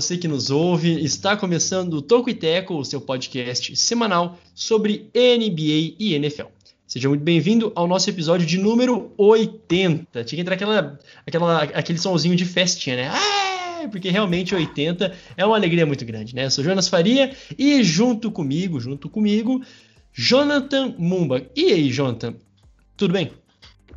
você que nos ouve. Está começando o Toco e Teco, o seu podcast semanal sobre NBA e NFL. Seja muito bem-vindo ao nosso episódio de número 80. Tinha que entrar aquela, aquela, aquele sonzinho de festinha, né? Ah, porque realmente 80 é uma alegria muito grande, né? Eu sou Jonas Faria e junto comigo, junto comigo, Jonathan Mumba. E aí, Jonathan? Tudo bem?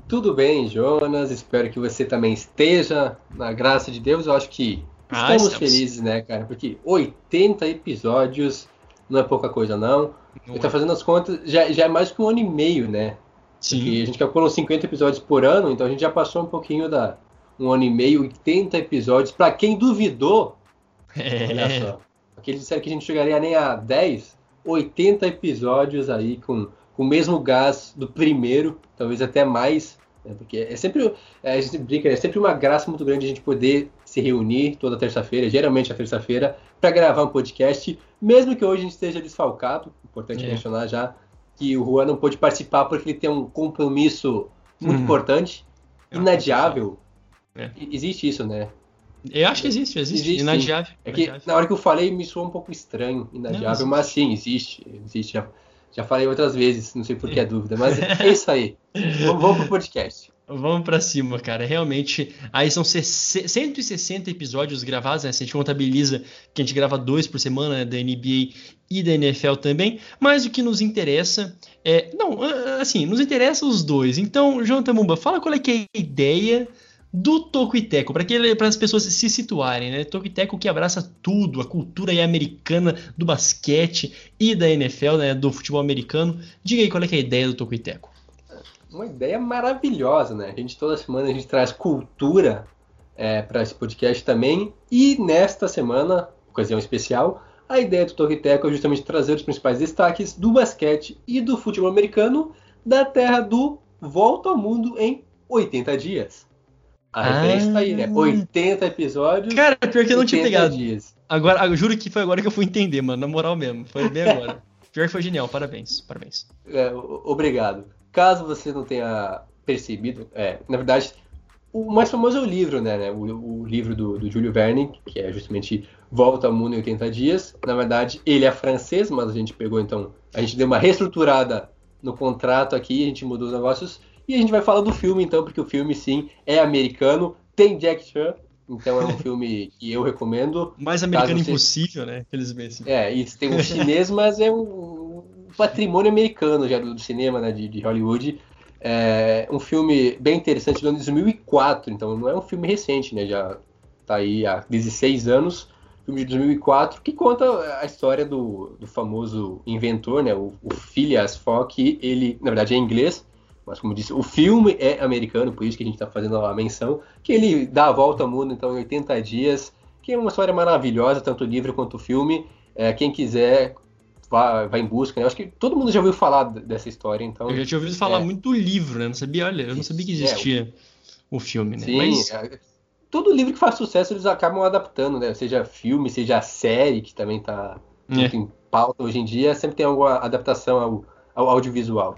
Tudo bem, Jonas. Espero que você também esteja na graça de Deus. Eu acho que Ah, estamos estamos. felizes, né, cara? Porque 80 episódios não é pouca coisa, não. Não Eu tô fazendo as contas, já, já é mais que um ano e meio, né? Porque Sim. a gente calcula uns 50 episódios por ano, então a gente já passou um pouquinho da um ano e meio, 80 episódios. Pra quem duvidou, olha É. só. Aqueles disseram que a gente chegaria nem a 10, 80 episódios aí com, com o mesmo gás do primeiro, talvez até mais. né? Porque é sempre, é, a gente brinca, é sempre uma graça muito grande a gente poder se reunir toda terça-feira, geralmente a terça-feira, para gravar um podcast, mesmo que hoje a gente esteja desfalcado. Importante É. mencionar já que o Juan não pôde participar porque ele tem um compromisso muito Uhum. importante, É. inadiável. É. Existe isso, né? Eu acho que existe, existe. Existe. Inadiável. É que inadiável. na hora que eu falei me soou um pouco estranho, inadiável, existe. mas sim, existe. Existe. Já, já falei outras vezes, não sei por que a dúvida, mas é isso aí. Vamos, vamos pro podcast. Vamos pra cima, cara. Realmente, aí são 60 160 episódios gravados, né? Se a gente contabiliza que a gente grava dois por semana, né? da NBA e da NFL também. Mas o que nos interessa é. Não, assim, nos interessa os dois. Então, Jonathan Mumba, fala qual é que é a ideia do Toco e Teco, para as pessoas se situarem, né? Toco e Teco que abraça tudo, a cultura americana do basquete e da NFL, né? Do futebol americano. Diga aí qual é é a ideia do Toco e Teco. Uma ideia maravilhosa, né? A gente toda semana a gente traz cultura para esse podcast também. E nesta semana, ocasião especial, a ideia do Torriteco é justamente trazer os principais destaques do basquete e do futebol americano da terra do Volta ao Mundo em 80 dias. A Ah. referência tá aí, né? 80 episódios. Cara, pior que eu não tinha 80 pegado. dias. Agora, eu juro que foi agora que eu fui entender, mano. Na moral mesmo. Foi bem agora. Pior que foi genial. Parabéns. Parabéns. É, obrigado. Caso você não tenha percebido, é, na verdade, o mais famoso é o livro, né? né? O, o livro do, do Júlio Verne, que é justamente Volta ao Mundo em 80 Dias. Na verdade, ele é francês, mas a gente pegou, então, a gente deu uma reestruturada no contrato aqui, a gente mudou os negócios. E a gente vai falar do filme, então, porque o filme, sim, é americano, tem Jack Chan, então é um filme que eu recomendo. Mais americano você- impossível, né? Felizmente. É, isso tem um chinês, mas é um patrimônio americano já do, do cinema, né, de, de Hollywood. É um filme bem interessante do ano de 2004, então não é um filme recente, né, já tá aí há 16 anos, filme de 2004, que conta a história do, do famoso inventor, né, o, o Phileas Fogg, que ele, na verdade, é inglês, mas como disse, o filme é americano, por isso que a gente está fazendo a menção, que ele dá a volta ao mundo, então, em 80 dias, que é uma história maravilhosa, tanto o livro quanto o filme. É, quem quiser, vá em busca. né? Eu acho que todo mundo já ouviu falar dessa história, então. Eu já tinha ouvido falar É. muito do livro, né? Não sabia, olha, eu não sabia que é, existia o filme, né? Sim, Mas é, todo livro que faz sucesso eles acabam adaptando, né? Seja filme, seja série, que também está muito é. em pauta hoje em dia, sempre tem alguma adaptação ao, ao audiovisual.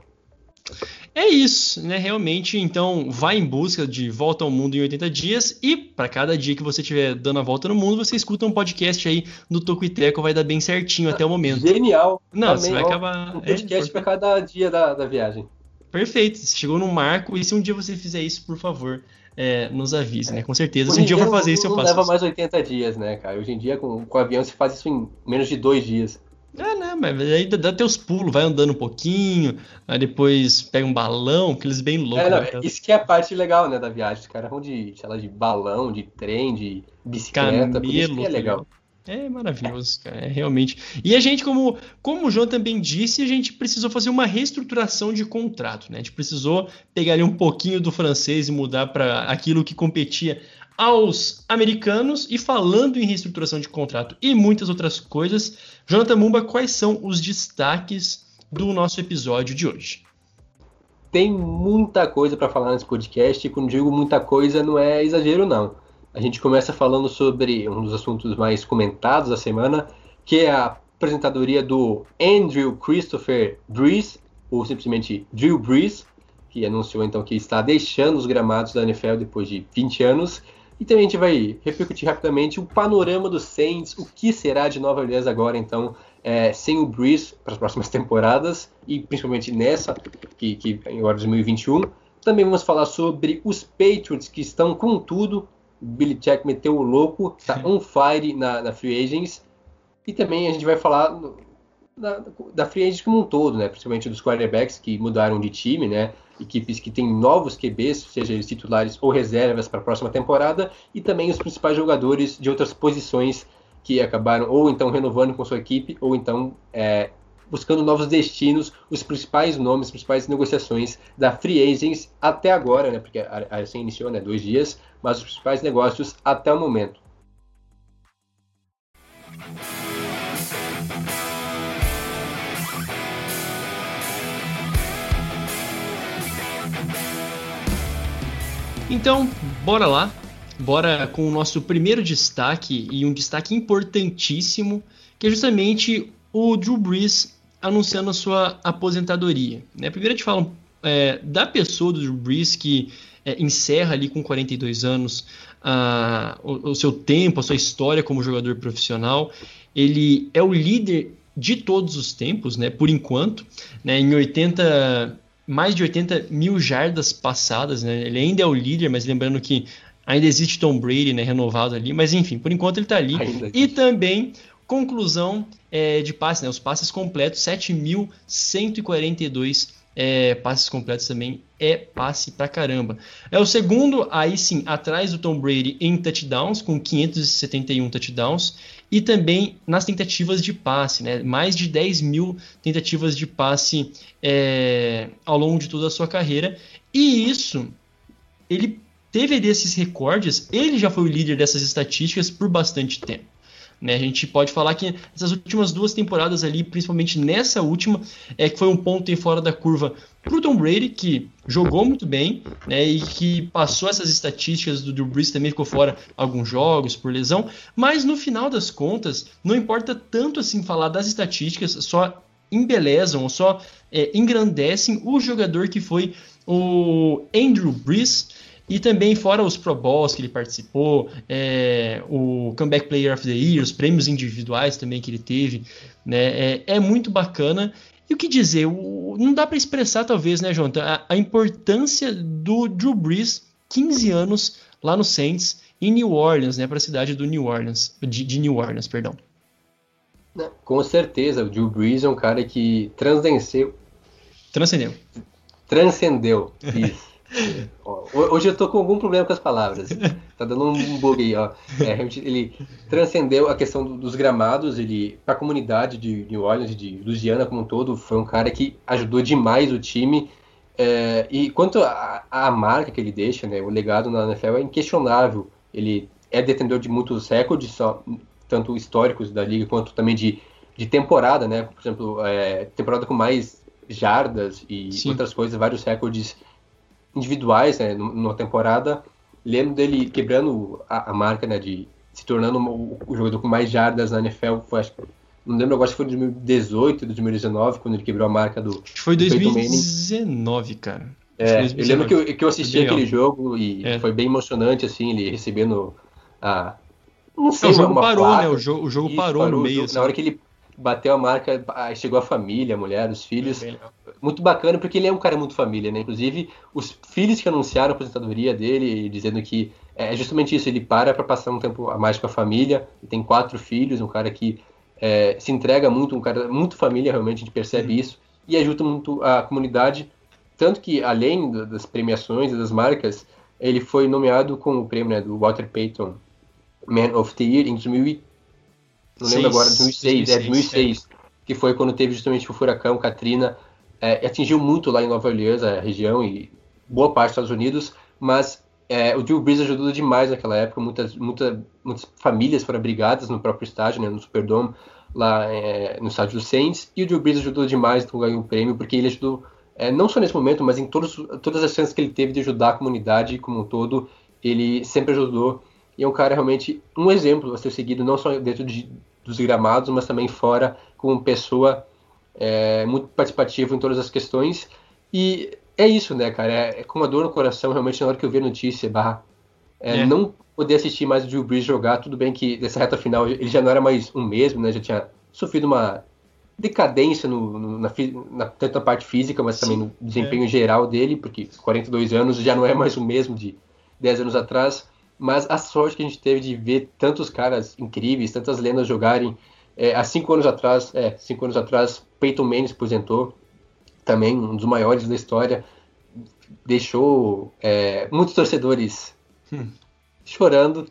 É isso, né? Realmente, então, vai em busca de Volta ao Mundo em 80 dias e para cada dia que você estiver dando a volta no mundo, você escuta um podcast aí do Toco e Teco, vai dar bem certinho até o momento. Genial! Não, Também, você vai ó, acabar. Um é, podcast para cada dia da, da viagem. Perfeito, você chegou no marco e se um dia você fizer isso, por favor, é, nos avise, né? Com certeza. Se um dia eu for não- fazer isso, eu não faço leva isso. mais 80 dias, né, cara? Hoje em dia, com, com o avião, se faz isso em menos de dois dias. É, né? Mas aí dá, dá teus pulos, vai andando um pouquinho, aí depois pega um balão, aqueles bem loucos. É, não, né, isso que é a parte legal, né, da viagem. Os caras vão de, sei lá, de balão, de trem, de bicicleta, que Camelo, é legal. É maravilhoso, cara, é realmente. E a gente, como, como o João também disse, a gente precisou fazer uma reestruturação de contrato, né? A gente precisou pegar ali um pouquinho do francês e mudar para aquilo que competia aos americanos. E falando em reestruturação de contrato e muitas outras coisas, Jonathan Mumba, quais são os destaques do nosso episódio de hoje? tem muita coisa para falar nesse podcast, e quando digo muita coisa, não é exagero, não. A gente começa falando sobre um dos assuntos mais comentados da semana, que é a apresentadoria do Andrew Christopher Brees, ou simplesmente Drew Brees, que anunciou então que está deixando os gramados da NFL depois de 20 anos. E também a gente vai repercutir rapidamente o panorama dos Saints, o que será de Nova Orleans agora então é, sem o Breeze para as próximas temporadas e principalmente nessa, que, que agora 2021. Também vamos falar sobre os Patriots que estão com tudo. Billy Check meteu o louco, está on fire na, na Free Agents. E também a gente vai falar da, da Free Agents como um todo, né? principalmente dos quarterbacks que mudaram de time, né? Equipes que têm novos QBs, seja eles titulares ou reservas para a próxima temporada, e também os principais jogadores de outras posições que acabaram ou então renovando com sua equipe, ou então é, buscando novos destinos, os principais nomes, as principais negociações da Free Agents até agora, né, porque a, a recém iniciou né, dois dias, mas os principais negócios até o momento. Então, bora lá Bora com o nosso primeiro destaque e um destaque importantíssimo, que é justamente o Drew Brees anunciando a sua aposentadoria. Né? Primeiro a gente fala é, da pessoa do Drew Brees que é, encerra ali com 42 anos a, o, o, seu tempo, a sua história como jogador profissional. Ele é o líder de todos os tempos, né? Por enquanto, né? Em 80 mais de 80 mil jardas passadas, né? Ele ainda é o líder, mas lembrando que Ainda existe Tom Brady, né, renovado ali, mas enfim, por enquanto ele está ali. E também conclusão é, de passes, né, os passes completos, 7.142 é, passes completos também é passe pra caramba. É o segundo, aí sim, atrás do Tom Brady em touchdowns, com 571 touchdowns, e também nas tentativas de passe, né? Mais de 10 mil tentativas de passe é, ao longo de toda a sua carreira. E isso ele teve desses recordes, ele já foi o líder dessas estatísticas por bastante tempo. Né? A gente pode falar que essas últimas duas temporadas ali, principalmente nessa última, é que foi um ponto em fora da curva para o Tom Brady, que jogou muito bem né, e que passou essas estatísticas do Drew Brees, também ficou fora alguns jogos por lesão, mas no final das contas, não importa tanto assim falar das estatísticas, só embelezam ou só é, engrandecem o jogador que foi o Andrew Brees, e também, fora os Pro Bowls que ele participou, é, o Comeback Player of the Year, os prêmios individuais também que ele teve, né, é, é muito bacana. E o que dizer? O, não dá para expressar, talvez, né, Jonathan, a, a, importância do Drew Brees, 15 anos lá no Saints, em New Orleans, né, para a cidade do New Orleans, de, de New Orleans, perdão. Com certeza, o Drew Brees é um cara que transcendeu. Transcendeu. Transcendeu, isso. Hoje eu tô com algum problema com as palavras. Tá dando um bug aí, ó. É, ele transcendeu a questão dos gramados, ele, para a comunidade de New Orleans, de Louisiana como um todo, foi um cara que ajudou demais o time. É, e quanto à marca que ele deixa, né, o legado na NFL é inquestionável. Ele é detentor de muitos recordes, só, tanto históricos da liga quanto também de, de temporada, né? Por exemplo, é, temporada com mais jardas e Sim. outras coisas, vários recordes individuais né, numa temporada. Lembro dele quebrando a, a marca né, de se tornando o, o, jogador com mais jardas na NFL. Foi, acho, não lembro agora se foi em 2018, 2019, quando ele quebrou a marca do. Acho que foi 2019, cara. É, 2019. eu lembro que eu, que eu assisti aquele jogo e é. foi bem emocionante, assim, ele recebendo a. Não sei, o jogo parou, né? O jogo, o jogo parou, parou, no meio. Jogo, assim. Na hora que ele bateu a marca, chegou a família, a mulher, os filhos. É muito bacana, porque ele é um cara muito família, né? Inclusive, os filhos que anunciaram a aposentadoria dele, dizendo que é justamente isso, ele para para passar um tempo a mais com a família, ele tem quatro filhos, um cara que é, se entrega muito, um cara muito família, realmente, a gente percebe uhum. isso, e ajuda muito a comunidade, tanto que, além das premiações e das marcas, ele foi nomeado com o prêmio né, do Walter Payton Man of the Year em 2000 não lembro agora, 2006, 2006, é 2006, é. que foi quando teve justamente o furacão Katrina, é, atingiu muito lá em Nova Orleans, a região e boa parte dos Estados Unidos, mas é, o Drew Brees ajudou demais naquela época, muitas, muita, muitas famílias foram abrigadas no próprio estádio, né, no Superdome, lá é, no estádio do Saints, e o Drew Brees ajudou demais, então ganhou o prêmio, porque ele ajudou é, não só nesse momento, mas em todos, todas as chances que ele teve de ajudar a comunidade como um todo, ele sempre ajudou. E é um cara realmente um exemplo a ser seguido, não só dentro de, dos gramados, mas também fora, como pessoa é, muito participativo em todas as questões. E é isso, né, cara? É, é com uma dor no coração, realmente, na hora que eu vi a notícia, barra, é, é. não poder assistir mais o Drew Brees jogar. Tudo bem que nessa reta final ele já não era mais um mesmo, né? Já tinha sofrido uma decadência no, no, na, na, tanto na parte física, mas também no desempenho é. geral dele, porque 42 anos já não é mais o mesmo de 10 anos atrás. Mas a sorte que a gente teve de ver tantos caras incríveis, tantas lendas jogarem. É, há cinco anos atrás, é, cinco anos atrás, Peyton Manning se aposentou, também um dos maiores da história, deixou é, muitos torcedores hum. chorando.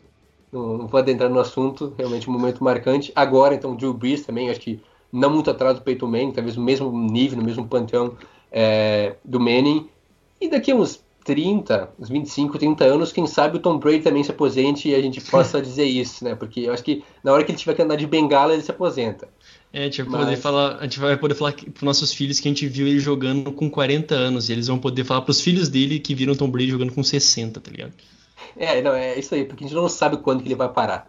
Não, não vou adentrar no assunto, realmente um momento marcante. Agora, então, Drew Brees também, acho que não muito atrás do Peyton Manning, talvez no mesmo nível, no mesmo panteão é, do Manning. E daqui a uns 30, uns 25, 30 anos, quem sabe o Tom Brady também se aposente e a gente possa dizer isso, né? Porque eu acho que na hora que ele tiver que andar de bengala, ele se aposenta. É, a gente vai Mas... poder falar, a gente vai poder falar para nossos filhos que a gente viu ele jogando com 40 anos, e eles vão poder falar para os filhos dele que viram o Tom Brady jogando com 60, tá ligado? É, não, é isso aí, porque a gente não sabe quando que ele vai parar.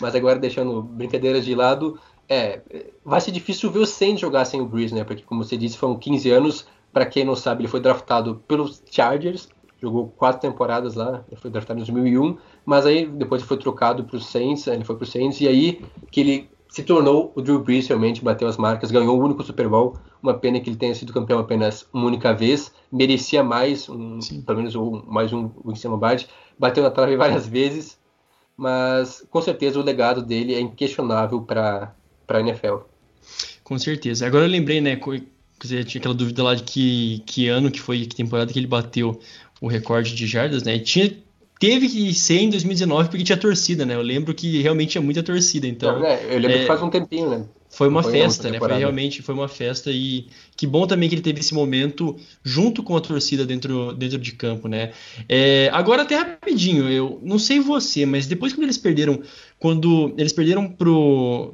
Mas agora, deixando brincadeiras de lado, é, vai ser difícil ver o Saints jogar sem o Breeze, né? Porque, como você disse, foram 15 anos. Para quem não sabe, ele foi draftado pelos Chargers, jogou quatro temporadas lá, ele foi draftado em 2001, mas aí depois foi trocado para os Saints, ele foi para os Saints, e aí que ele se tornou o Drew Brees, realmente bateu as marcas, ganhou o único Super Bowl, uma pena que ele tenha sido campeão apenas uma única vez, merecia mais, um, pelo menos um, mais um Winston Lombardi, bateu na trave várias vezes, mas com certeza o legado dele é inquestionável para a NFL. Com certeza. Agora eu lembrei, né, você tinha aquela dúvida lá de que, que ano que foi, que temporada que ele bateu o recorde de jardas, né? Tinha, teve que ser em 2019 porque tinha torcida, né? Eu lembro que realmente tinha muita torcida, então... É, eu lembro é, que faz um tempinho, né? Foi uma foi festa, né? Foi realmente foi uma festa e que bom também que ele teve esse momento junto com a torcida dentro, dentro de campo, né? É, agora até rapidinho, eu não sei você, mas depois que eles perderam, quando eles perderam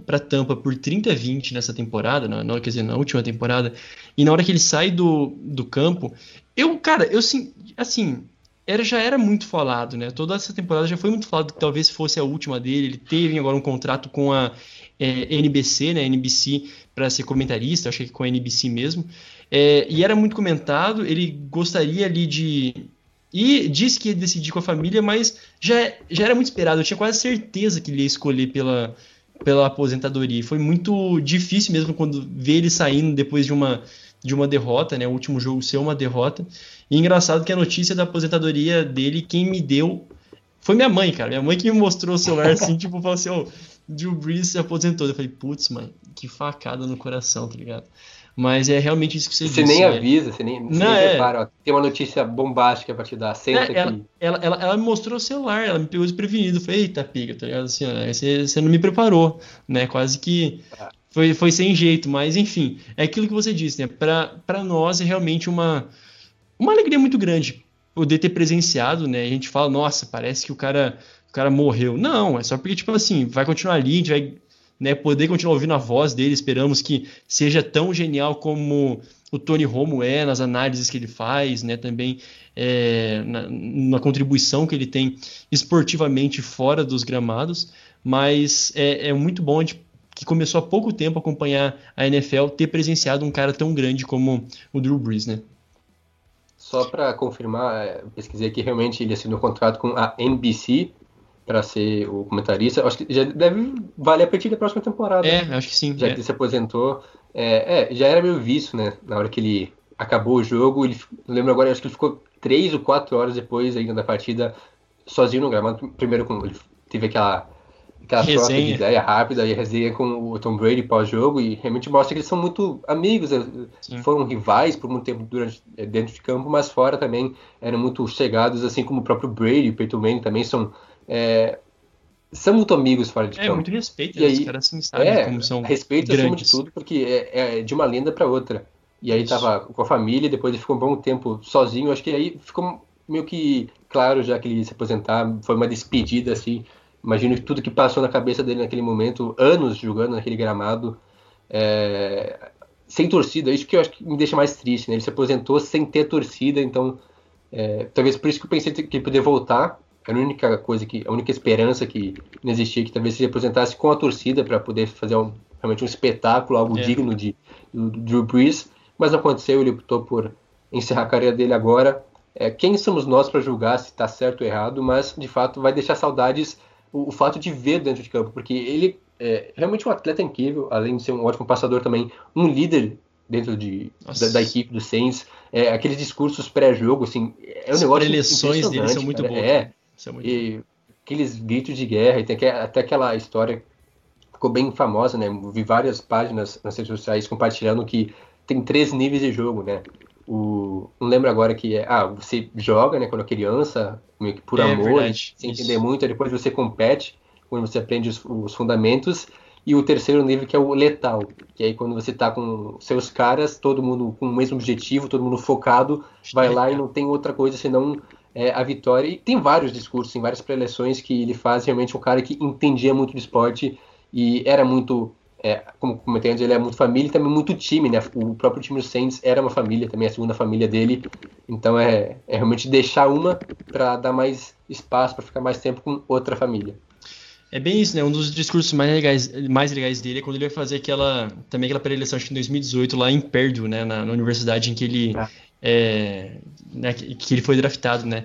para Tampa por 30 a 20 nessa temporada, na, na, quer dizer, na última temporada, e na hora que ele sai do, do campo, eu, cara, eu assim, era, já era muito falado, né? Toda essa temporada já foi muito falado que talvez fosse a última dele. Ele teve agora um contrato com a é, NBC, né? NBC para ser comentarista, acho que com a NBC mesmo. É, e era muito comentado. Ele gostaria ali de e disse que ia decidir com a família, mas já, já era muito esperado. Eu tinha quase certeza que ele ia escolher pela, pela aposentadoria. Foi muito difícil mesmo quando ver ele saindo depois de uma de uma derrota, né? O último jogo ser uma derrota. E engraçado que a notícia da aposentadoria dele, quem me deu foi minha mãe, cara. Minha mãe que me mostrou o celular assim, tipo, falou assim: Ô, oh, Drew Brees se aposentou. Eu falei, putz, mãe, que facada no coração, tá ligado? Mas é realmente isso que você, você disse. Você nem né? avisa, você nem, você não, nem é... prepara. Ó, tem uma notícia bombástica pra te dar. Senta é, ela, aqui. Ela, ela, ela, me mostrou o celular, ela me pegou desprevenido. Falei, eita, piga, tá ligado? Assim, ó, você, você não me preparou, né? Quase que. Ah foi, foi sem jeito, mas enfim, é aquilo que você disse, né? Para nós é realmente uma, uma alegria muito grande poder ter presenciado, né? A gente fala, nossa, parece que o cara, o cara morreu. Não, é só porque, tipo assim, vai continuar ali, a gente vai né, poder continuar ouvindo a voz dele. Esperamos que seja tão genial como o Tony Romo é nas análises que ele faz, né? Também é, na, na contribuição que ele tem esportivamente fora dos gramados. Mas é, é muito bom gente que começou há pouco tempo a acompanhar a NFL, ter presenciado um cara tão grande como o Drew Brees, né? Só para confirmar, é, pesquisei que realmente ele assinou um contrato com a NBC para ser o comentarista. Acho que já deve valer a partir da próxima temporada. É, acho que sim. Já é. que ele se aposentou. É, é, já era meio visto, né? Na hora que ele acabou o jogo, ele, lembro agora, acho que ele ficou três ou quatro horas depois ainda da partida sozinho no gramado. Primeiro, com, ele teve aquela aquela resenha. troca de ideia rápida e resenha com o Tom Brady pós-jogo e realmente mostra que eles são muito amigos, né? foram rivais por muito tempo durante, dentro de campo, mas fora também eram muito chegados, assim como o próprio Brady e o Peyton Manning também são é, são muito amigos fora de é, campo. É, muito respeito, e aí, os caras assim, sabem é, como são respeito grandes. acima de tudo, porque é, é de uma lenda para outra. E aí Isso. tava com a família, depois ele ficou um bom tempo sozinho, acho que aí ficou meio que claro já que ele ia se aposentar, foi uma despedida assim, Imagino tudo que passou na cabeça dele naquele momento, anos jogando naquele gramado. É, sem torcida, isso que eu acho que me deixa mais triste, né? Ele se aposentou sem ter torcida, então é, talvez por isso que eu pensei que ele poderia voltar. Era a única coisa que, a única esperança que não existia, que talvez se aposentasse com a torcida para poder fazer um, realmente um espetáculo, algo É. digno de, do, Drew Brees, mas não aconteceu, ele optou por encerrar a carreira dele agora. É, quem somos nós para julgar se está certo ou errado, mas de fato vai deixar saudades o, o fato de ver dentro de campo, porque ele é realmente um atleta incrível, além de ser um ótimo passador também, um líder dentro de, da, da equipe do Saints, é, aqueles discursos pré-jogo, assim, é um As negócio preleções dele são muito boas. É, é muito e aqueles gritos de guerra, e tem aque- até aquela história que ficou bem famosa, né? Vi várias páginas nas redes sociais compartilhando que tem três níveis de jogo, né? O, não lembro agora que é, ah, você joga, né, quando é criança, meio que por É amor, verdade, sem isso. entender muito, aí depois você compete, quando você aprende os, os fundamentos, e o terceiro nível que é o letal, que aí quando você tá com seus caras, todo mundo com o mesmo objetivo, todo mundo focado, vai lá e não tem outra coisa senão é, a vitória. E tem vários discursos, tem várias preleções que ele faz. Realmente um cara que entendia muito do esporte e era muito, é, como comentei antes, ele é muito família e também muito time, né? O próprio time do Saints era uma família, também a segunda família dele. Então é, é realmente deixar uma para dar mais espaço, para ficar mais tempo com outra família. É bem isso, né? Um dos discursos mais legais, mais legais dele é quando ele vai fazer aquela também aquela pré-eleição, acho que em 2018, lá em Purdue, né? Na, na universidade em que ele, Ah. É, né, que, ele foi draftado, né?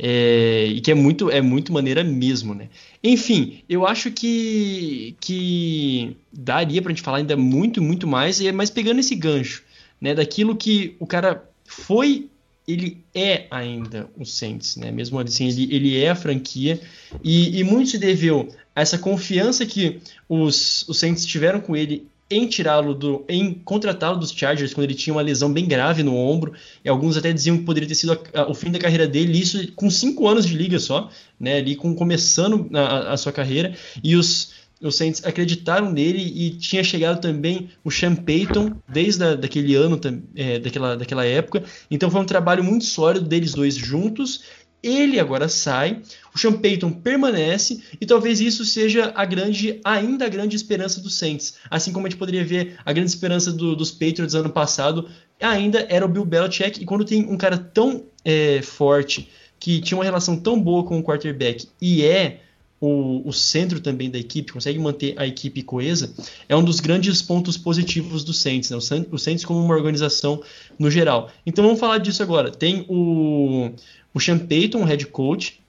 É, e que é muito, é muito maneira mesmo, né? Enfim, eu acho que, que daria pra gente falar ainda muito, muito mais, e- mas pegando esse gancho, né? Daquilo que o cara foi, ele é ainda o Saints, né? Mesmo assim, ele, ele é a franquia, e, e muito se deveu a essa confiança que os, os Saints tiveram com ele em tirá-lo do, em contratá-lo dos Chargers quando ele tinha uma lesão bem grave no ombro, e alguns até diziam que poderia ter sido a- a- o fim da carreira dele, isso com cinco anos de liga só, né? Ali com, começando a, a sua carreira, e os os Saints acreditaram nele e tinha chegado também o Sean Payton desde a, daquele ano, é, daquela, daquela época. Então foi um trabalho muito sólido deles dois juntos. Ele agora sai, o Sean Payton permanece e talvez isso seja a grande, ainda a grande esperança do Saints. Assim como a gente poderia ver a grande esperança do- dos Patriots ano passado, ainda era o Bill Belichick. E quando tem um cara tão é, forte, que tinha uma relação tão boa com o quarterback e é o, o centro também da equipe, consegue manter a equipe coesa, é um dos grandes pontos positivos do Saints, né? o, Saints como uma organização no geral. Então vamos falar disso agora. Tem o, o Sean Payton, head coach,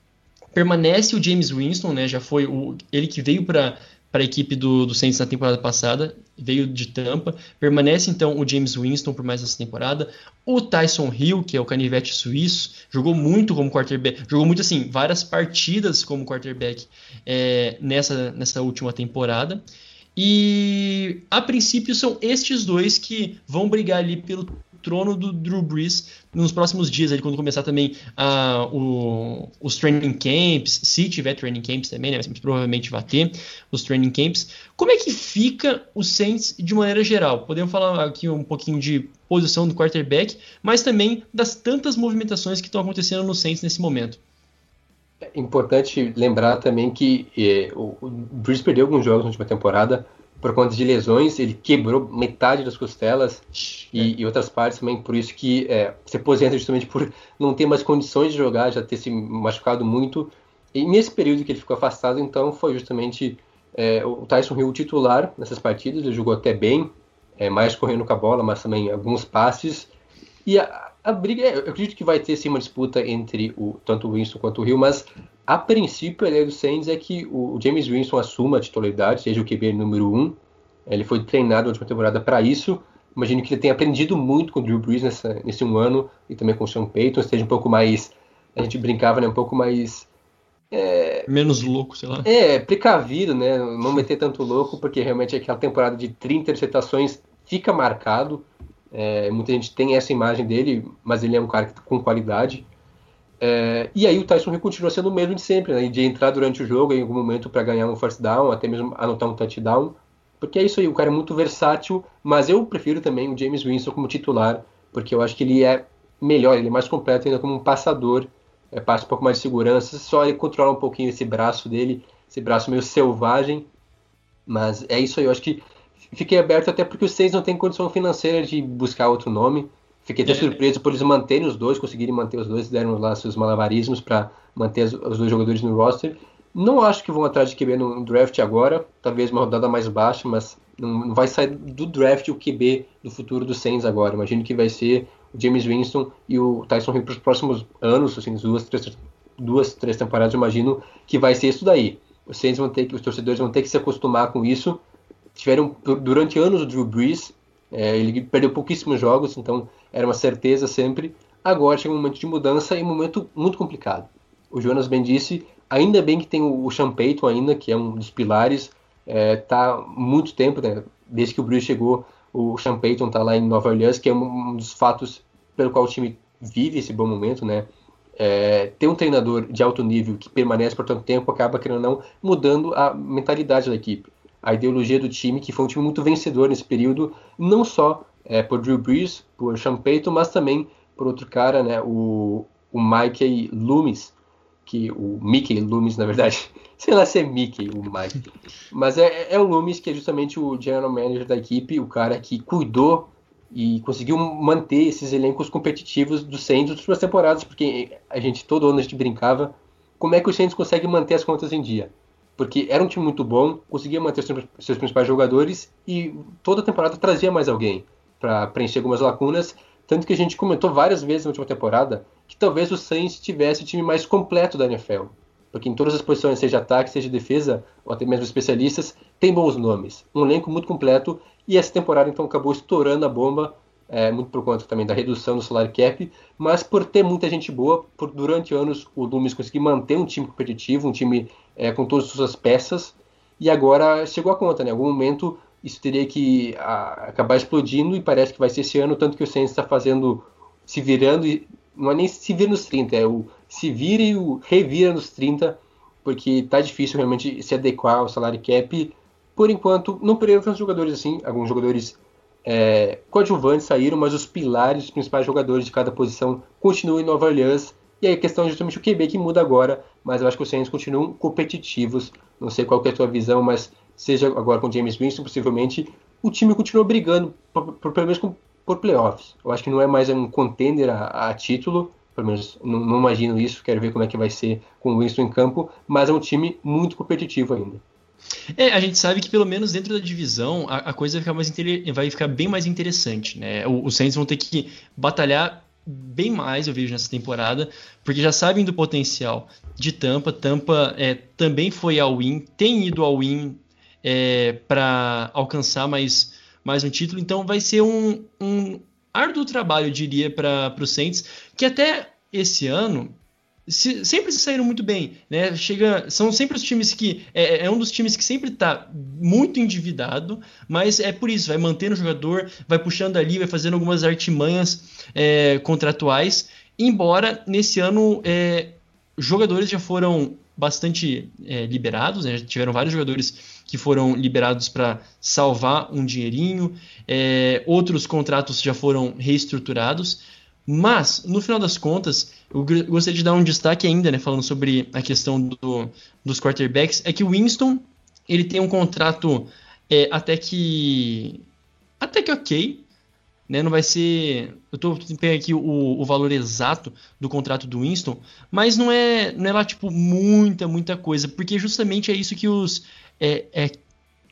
permanece o James Winston, né? Já foi o, ele que veio para para a equipe do, do Saints na temporada passada, veio de Tampa. Permanece então o James Winston por mais essa temporada. O Tyson Hill, que é o canivete suíço, jogou muito como quarterback, jogou muito assim, várias partidas como quarterback é, nessa, nessa última temporada. E a princípio são estes dois que vão brigar ali pelo trono do Drew Brees nos próximos dias, ali, quando começar também ah, o- os training camps, se tiver training camps também, né, mas provavelmente vai ter os training camps. Como é que fica o Saints de maneira geral? Podemos falar aqui um pouquinho de posição do quarterback, mas também das tantas movimentações que estão acontecendo no Saints nesse momento. É importante lembrar também que eh, o, o perdeu alguns jogos na última temporada por conta de lesões, ele quebrou metade das costelas e, e outras partes também, por isso que eh, se aposenta justamente por não ter mais condições de jogar, já ter se machucado muito. E nesse período que ele ficou afastado, então, foi justamente eh, o Tyson Hill titular nessas partidas, ele jogou até bem, eh, mais correndo com a bola, mas também alguns passes. E a, a briga, eu acredito que vai ter sim uma disputa entre o, tanto o Winston quanto o Hill, mas a princípio a ideia do Saints é que o, o James Winston assuma a titularidade, seja o QB número 1. Um. Ele foi treinado na última temporada para isso. Imagino que ele tenha aprendido muito com o Drew Brees nessa, nesse um ano e também com o Sean Payton, esteja um pouco mais. A gente brincava, né? Um pouco mais. Menos louco, sei lá. É, precavido, né? Não meter tanto louco, porque realmente aquela temporada de 30 interceptações fica marcado. É, muita gente tem essa imagem dele, mas ele é um cara com qualidade. É, e aí o Tyson Hill continua sendo o mesmo de sempre, né? De entrar durante o jogo em algum momento para ganhar um first down, até mesmo anotar um touchdown. Porque é isso aí, o cara é muito versátil, mas eu prefiro também o James Winston como titular, porque eu acho que ele é melhor, ele é mais completo ainda como um passador, é, passa um pouco mais de segurança, só ele controla um pouquinho esse braço dele, esse braço meio selvagem, mas é isso aí, eu acho que fiquei aberto até porque os seis não têm condição financeira de buscar outro nome. Fiquei até É. surpreso por eles manterem os dois, conseguirem manter os dois, deram lá seus malabarismos para manter os dois jogadores no roster. Não acho que vão atrás de QB no draft agora, talvez uma rodada mais baixa, mas não, vai sair do draft o QB do futuro do Saints agora. Imagino que vai ser o James Winston e o Tyson Hill para os próximos anos, assim, duas, três, duas, três temporadas, imagino que vai ser isso daí. Os Saints vão ter que, os torcedores vão ter que se acostumar com isso. Tiveram dur- durante anos o Drew Brees, é, ele perdeu pouquíssimos jogos, então era uma certeza sempre. Agora chega um momento de mudança e um momento muito complicado. O Jonas bem disse, ainda bem que tem o Sean Payton ainda, que é um dos pilares, é, tá muito tempo, né, desde que o Brees chegou, o Sean Payton tá lá em Nova Orleans, que é um, um dos fatos pelo qual o time vive esse bom momento, né? É, ter um treinador de alto nível que permanece por tanto tempo acaba, querendo ou não, mudando a mentalidade da equipe. A ideologia do time, que foi um time muito vencedor nesse período, não só é, por Drew Brees, por Sean Payton, mas também por outro cara, né, o, o Mickey Loomis, que o Mickey Loomis, na verdade, sei lá se é Mickey o Mike, mas é, é o Loomis que é justamente o general manager da equipe, o cara que cuidou e conseguiu manter esses elencos competitivos do Saints nas últimas temporadas, porque a gente todo ano a gente brincava como é que o Saints consegue manter as contas em dia. Porque era um time muito bom, conseguia manter seus, principais jogadores e toda temporada trazia mais alguém para preencher algumas lacunas. Tanto que a gente comentou várias vezes na última temporada que talvez o Saints tivesse o time mais completo da NFL. Porque em todas as posições, seja ataque, seja defesa, ou até mesmo especialistas, tem bons nomes. Um elenco muito completo e essa temporada então acabou estourando a bomba, é, muito por conta também da redução do salário cap, mas por ter muita gente boa, por durante anos o Loomis conseguir manter um time competitivo, um time é, com todas as suas peças, e agora chegou a conta, né? Em algum momento isso teria que a, acabar explodindo e parece que vai ser esse ano, tanto que o Saints está fazendo, se virando, e não é nem se vir nos 30, é o se vira e o revira nos 30, porque tá difícil realmente se adequar ao salário cap. Por enquanto, não perderam tantos jogadores assim, alguns jogadores é, coadjuvantes saíram, mas os pilares, os principais jogadores de cada posição continuam em Nova Orleans. E aí a questão é justamente o QB que muda agora, mas eu acho que os Saints continuam competitivos. Não sei qual é a tua visão, mas seja agora com James Winston, possivelmente, o time continua brigando, por, por, pelo menos com, por playoffs. Eu acho que não é mais um contender a, a título, pelo menos não, não, imagino isso, quero ver como é que vai ser com o Winston em campo, mas é um time muito competitivo ainda. É, a gente sabe que pelo menos dentro da divisão a, a coisa vai ficar, mais vai ficar bem mais interessante, né? Os Saints vão ter que batalhar bem mais, eu vejo nessa temporada, porque já sabem do potencial de Tampa. Tampa é, também foi ao win, tem ido ao win é, para alcançar mais, mais um título, então vai ser um, um árduo trabalho, eu diria, para os Saints, que até esse ano se, sempre se saíram muito bem, né? Chega, são sempre os times que é, é um dos times que sempre está muito endividado, mas é por isso vai mantendo o jogador, vai puxando ali, vai fazendo algumas artimanhas é, contratuais. Embora nesse ano é, jogadores já foram bastante é, liberados, né? tiveram vários jogadores que foram liberados para salvar um dinheirinho, é, outros contratos já foram reestruturados. Mas, no final das contas, eu gostaria de dar um destaque ainda, né, falando sobre a questão do, dos quarterbacks, é que o Winston, ele tem um contrato é, até que até que ok, né, não vai ser, eu estou pegando aqui o, o, valor exato do contrato do Winston, mas não é, não é lá, tipo, muita, muita coisa, porque justamente é isso que os, é, é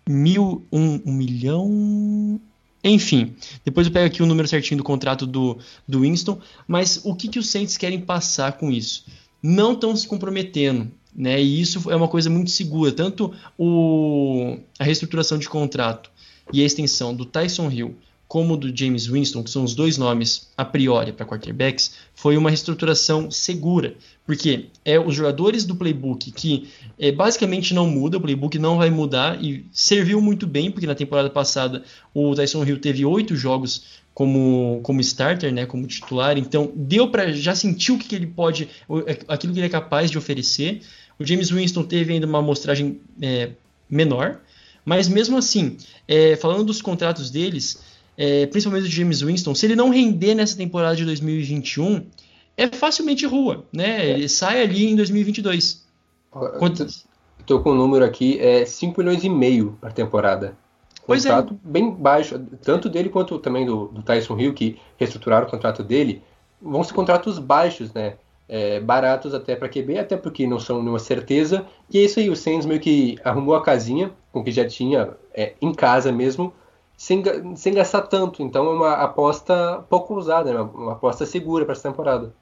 mil, um, um milhão, enfim, depois eu pego aqui o número certinho do contrato do, do Winston, mas o que, que os Saints querem passar com isso? Não estão se comprometendo, né? E isso é uma coisa muito segura. Tanto o, a reestruturação de contrato e a extensão do Tyson Hill como do James Winston, que são os dois nomes a priori para quarterbacks, foi uma reestruturação segura, porque é os jogadores do playbook que é, basicamente não muda, o playbook não vai mudar e serviu muito bem, porque na temporada passada o Tyson Hill teve oito jogos como, como starter, né, como titular, então deu para já sentir o que, que ele pode, aquilo que ele é capaz de oferecer. O James Winston teve ainda uma amostragem é, menor, mas mesmo assim, é, falando dos contratos deles, é, principalmente do James Winston, se ele não render nessa temporada de 2021, é facilmente rua, né? Ele sai ali em 2022. Quanto... Estou com o um número aqui, é 5 milhões e meio para temporada. Pois é. contrato bem baixo, tanto dele quanto também do, do Tyson Hill, que reestruturaram o contrato dele, vão ser contratos baixos, né? É, baratos até para QB, até porque não são nenhuma certeza. E é isso aí, o Saints meio que arrumou a casinha com o que já tinha é, em casa mesmo, sem, sem gastar tanto. Então é uma aposta pouco usada, né? uma, uma aposta segura para essa temporada.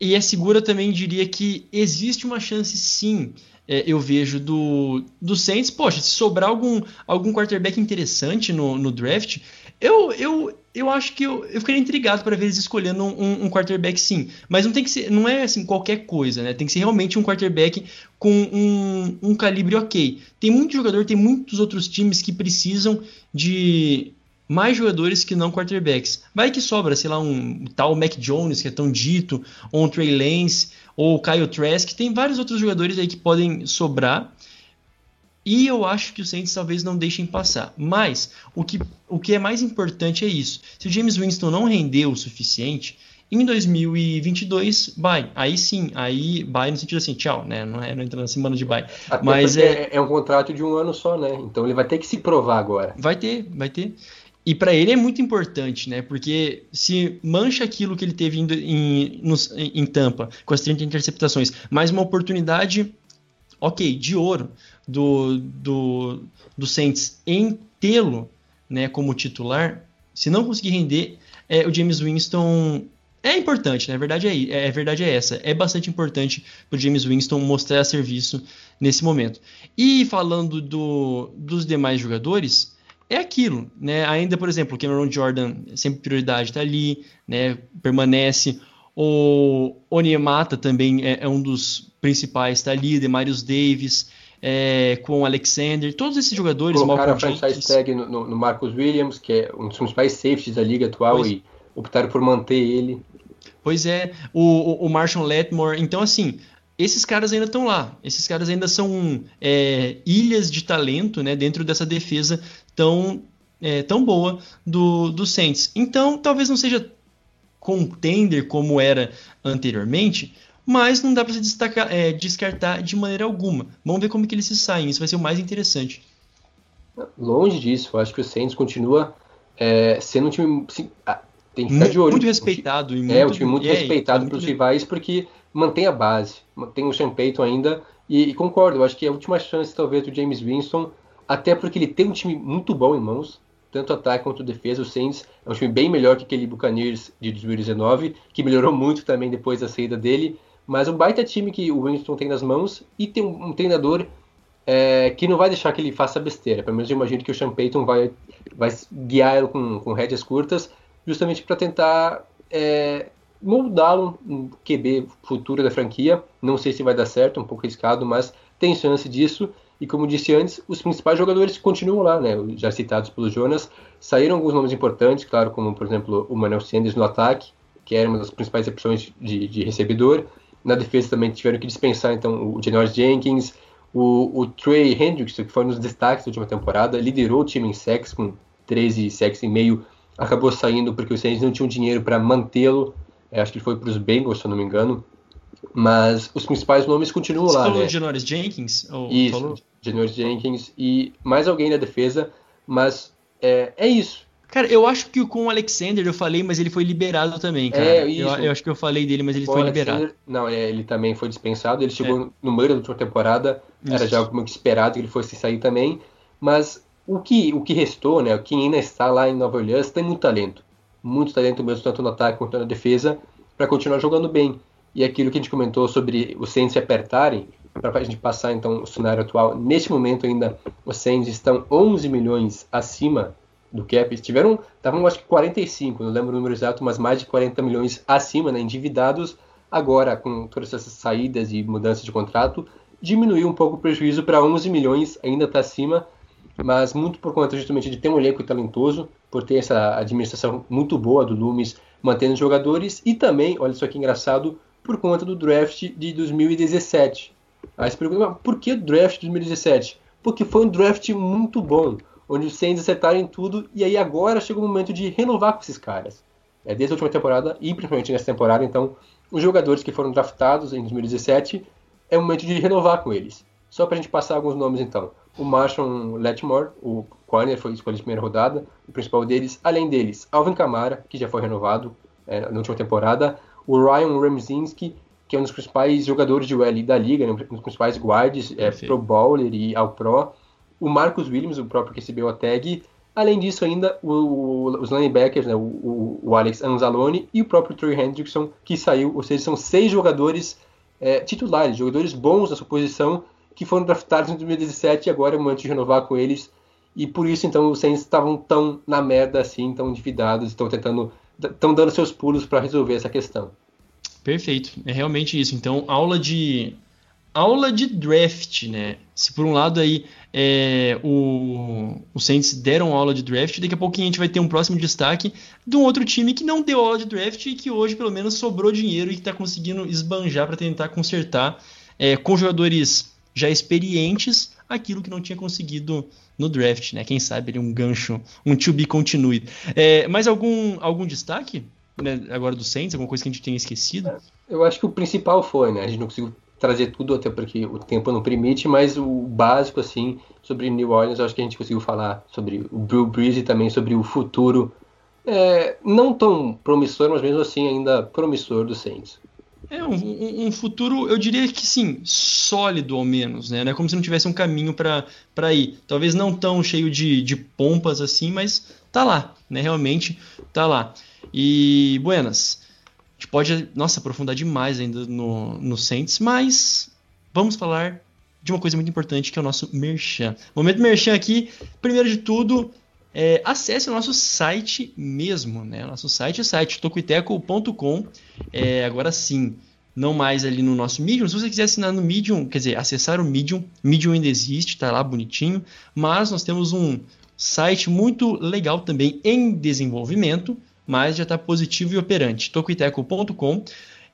E é segura também, diria que existe uma chance sim, é, eu vejo, do, do Saints. Poxa, se sobrar algum, algum quarterback interessante no, no draft, eu, eu, eu acho que eu, eu ficaria intrigado para ver eles escolhendo um, um quarterback sim. Mas não tem que ser, não é assim qualquer coisa, né? Tem que ser realmente um quarterback com um, um calibre ok. Tem muito jogador, tem muitos outros times que precisam de mais jogadores que não quarterbacks. Vai que sobra, sei lá, um tal Mac Jones, que é tão dito, ou um Trey Lance, ou Kyle Trask, tem vários outros jogadores aí que podem sobrar. E eu acho que os Saints talvez não deixem passar. Mas o que, o que é mais importante é isso. Se o James Winston não render o suficiente, em 2022, bye. Aí sim, aí bye no sentido assim, tchau, né? Não, é, não entra na semana de bye. Até Mas é- é... um contrato de um ano só, né? Então ele vai ter que se provar agora. Vai ter, vai ter. E para ele é muito importante, né? Porque se mancha aquilo que ele teve em, em, nos- em Tampa, com as 30 interceptações, mais uma oportunidade, ok, de ouro do, do, do Saints em tê-lo né, como titular, se não conseguir render, é, o James Winston é importante, né? A verdade é, é, a verdade é essa. É bastante importante para o James Winston mostrar serviço nesse momento. E falando do, dos demais jogadores, é aquilo, né? Ainda, por exemplo, o Cameron Jordan, sempre prioridade, está ali, né? Permanece. O Onyemata também é, é um dos principais, está ali. Demarius Davis, é, com o Alexander, todos esses jogadores, Colocaram a Malcolm franchise Jenkins. tag no, no- no Marcus Williams, que é um dos principais safeties da liga atual, Pois. e optaram por manter ele. Pois é, o, o, o Marshall Letmore. Então, assim, esses caras ainda estão lá. Esses caras ainda são é, ilhas de talento né, dentro dessa defesa tão, é, tão boa do, do Saints. Então, talvez não seja contender como era anteriormente, mas não dá para se destacar, é, descartar de maneira alguma. Vamos ver como que eles se saem. Isso vai ser o mais interessante. Longe disso, eu acho que o Saints continua é, sendo um time. sim, tem que ficar de Muito, olho. muito respeitado. E muito, É, um time muito é, respeitado muito pelos rivais, porque mantém a base. Tem o Payton ainda. E, e concordo, eu acho que é a última chance, talvez, do James Winston, até porque ele tem um time muito bom em mãos, tanto ataque quanto defesa. O Saints é um time bem melhor que aquele Buccaneers de 2019, que melhorou muito também depois da saída dele. Mas um baita time que o Winston tem nas mãos e tem um, um treinador é, que não vai deixar que ele faça besteira. Pelo menos eu imagino que o Sean Payton vai, vai guiá-lo com, com rédeas curtas, justamente para tentar é, moldá-lo um QB futuro da franquia. Não sei se vai dar certo, um pouco arriscado, mas tem chance disso. E como disse antes, os principais jogadores continuam lá, né? Já citados pelo Jonas. Saíram alguns nomes importantes, claro, como por exemplo o Manuel Sanders no ataque, que era uma das principais opções de, de recebedor. Na defesa também tiveram que dispensar então o Janoris Jenkins, o, o Trey Hendrickson, que foi um dos destaques da última temporada, liderou o time em sacks com 13 sacks e meio, acabou saindo porque os Saints não tinham dinheiro para mantê-lo. É, acho que ele foi para os Bengals, se eu não me engano. Mas os principais nomes continuam Você lá, falou né? de Janoris Jenkins? Ou Isso, falou? Janoris Jenkins e mais alguém na defesa, mas é, é isso. Cara, eu acho que com o Alexander eu falei, mas ele foi liberado também, cara. É, eu, isso. eu acho que eu falei dele, mas ele O foi Alexander- liberado. Não, é, ele também foi dispensado. Ele chegou no meio da última temporada. Era Isso. já algo que esperado que ele fosse sair também. Mas o que, o que restou, né? Quem ainda está lá em Nova Orleans tem muito talento. Muito talento mesmo, tanto no ataque quanto na defesa, para continuar jogando bem. E aquilo que a gente comentou sobre os Saints se apertarem, para a gente passar então o cenário atual. Neste momento ainda, os Saints estão 11 milhões acima do cap. Tiveram, estavam acho que 45, não lembro o número exato, mas mais de 40 milhões acima, né, endividados. Agora, com todas essas saídas e mudanças de contrato, diminuiu um pouco o prejuízo para 11 milhões, ainda está acima, mas muito por conta justamente de ter um elenco talentoso, por ter essa administração muito boa do Loomis mantendo os jogadores, e também, olha só que engraçado, por conta do draft de 2017. Aí você pergunta, "Mas por que draft de 2017? Porque foi um draft muito bom, onde os Saints acertaram tudo, e aí agora chegou o momento de renovar com esses caras. É, desde a última temporada, e principalmente nessa temporada, então, os jogadores que foram draftados em 2017, é o momento de renovar com eles. Só para a gente passar alguns nomes então. O Marshall Letmore, o corner, foi escolhido de primeira rodada. O principal deles, além deles, Alvin Kamara, que já foi renovado é, na última temporada. O Ryan Remzinski, que é um dos principais jogadores de UL da liga, né, um dos principais guards, é, Pro Bowler e All Pro. O Marcus Williams, o próprio que recebeu a tag. Além disso, ainda o, o, os linebackers, né, o, o, Alex Anzalone e o próprio Troy Hendrickson, que saiu. Ou seja, são seis jogadores é, titulares, jogadores bons na sua posição, que foram draftados em 2017 e agora é de renovar com eles. E por isso, então, os Saints estavam tão na merda assim, tão endividados, estão tentando, estão dando seus pulos para resolver essa questão. Perfeito, é realmente isso. Então, aula de aula de draft, né? Se por um lado aí é, o, os Saints deram aula de draft, daqui a pouquinho a gente vai ter um próximo destaque de um outro time que não deu aula de draft e que hoje pelo menos sobrou dinheiro e que está conseguindo esbanjar para tentar consertar é, com jogadores já experientes aquilo que não tinha conseguido no draft, né? Quem sabe ele um gancho, um to be continued. É, mais algum, algum destaque né, agora do Saints? Alguma coisa que a gente tenha esquecido? Eu acho que o principal foi, né? A gente não conseguiu trazer tudo, até porque o tempo não permite, mas o básico, assim, sobre New Orleans, acho que a gente conseguiu falar sobre o Brew Breeze e também sobre o futuro, é, não tão promissor, mas mesmo assim ainda promissor do Saints. É um, um, futuro, eu diria que sim, sólido ao menos, né? É como se não tivesse um caminho para ir. Talvez não tão cheio de, de pompas assim, mas tá lá, né? Realmente tá lá. E, buenas, pode, nossa, aprofundar demais ainda no, no Saints, mas vamos falar de uma coisa muito importante que é o nosso merchan. Momento merchan aqui, primeiro de tudo, é, acesse o nosso site mesmo, né? Nosso site é site tocuiteco.com. É, agora sim, não mais ali no nosso Medium. Se você quiser assinar no Medium, quer dizer, acessar o Medium, Medium ainda existe, tá lá bonitinho. Mas nós temos um site muito legal também em desenvolvimento mas já está positivo e operante. Tocoiteco.com.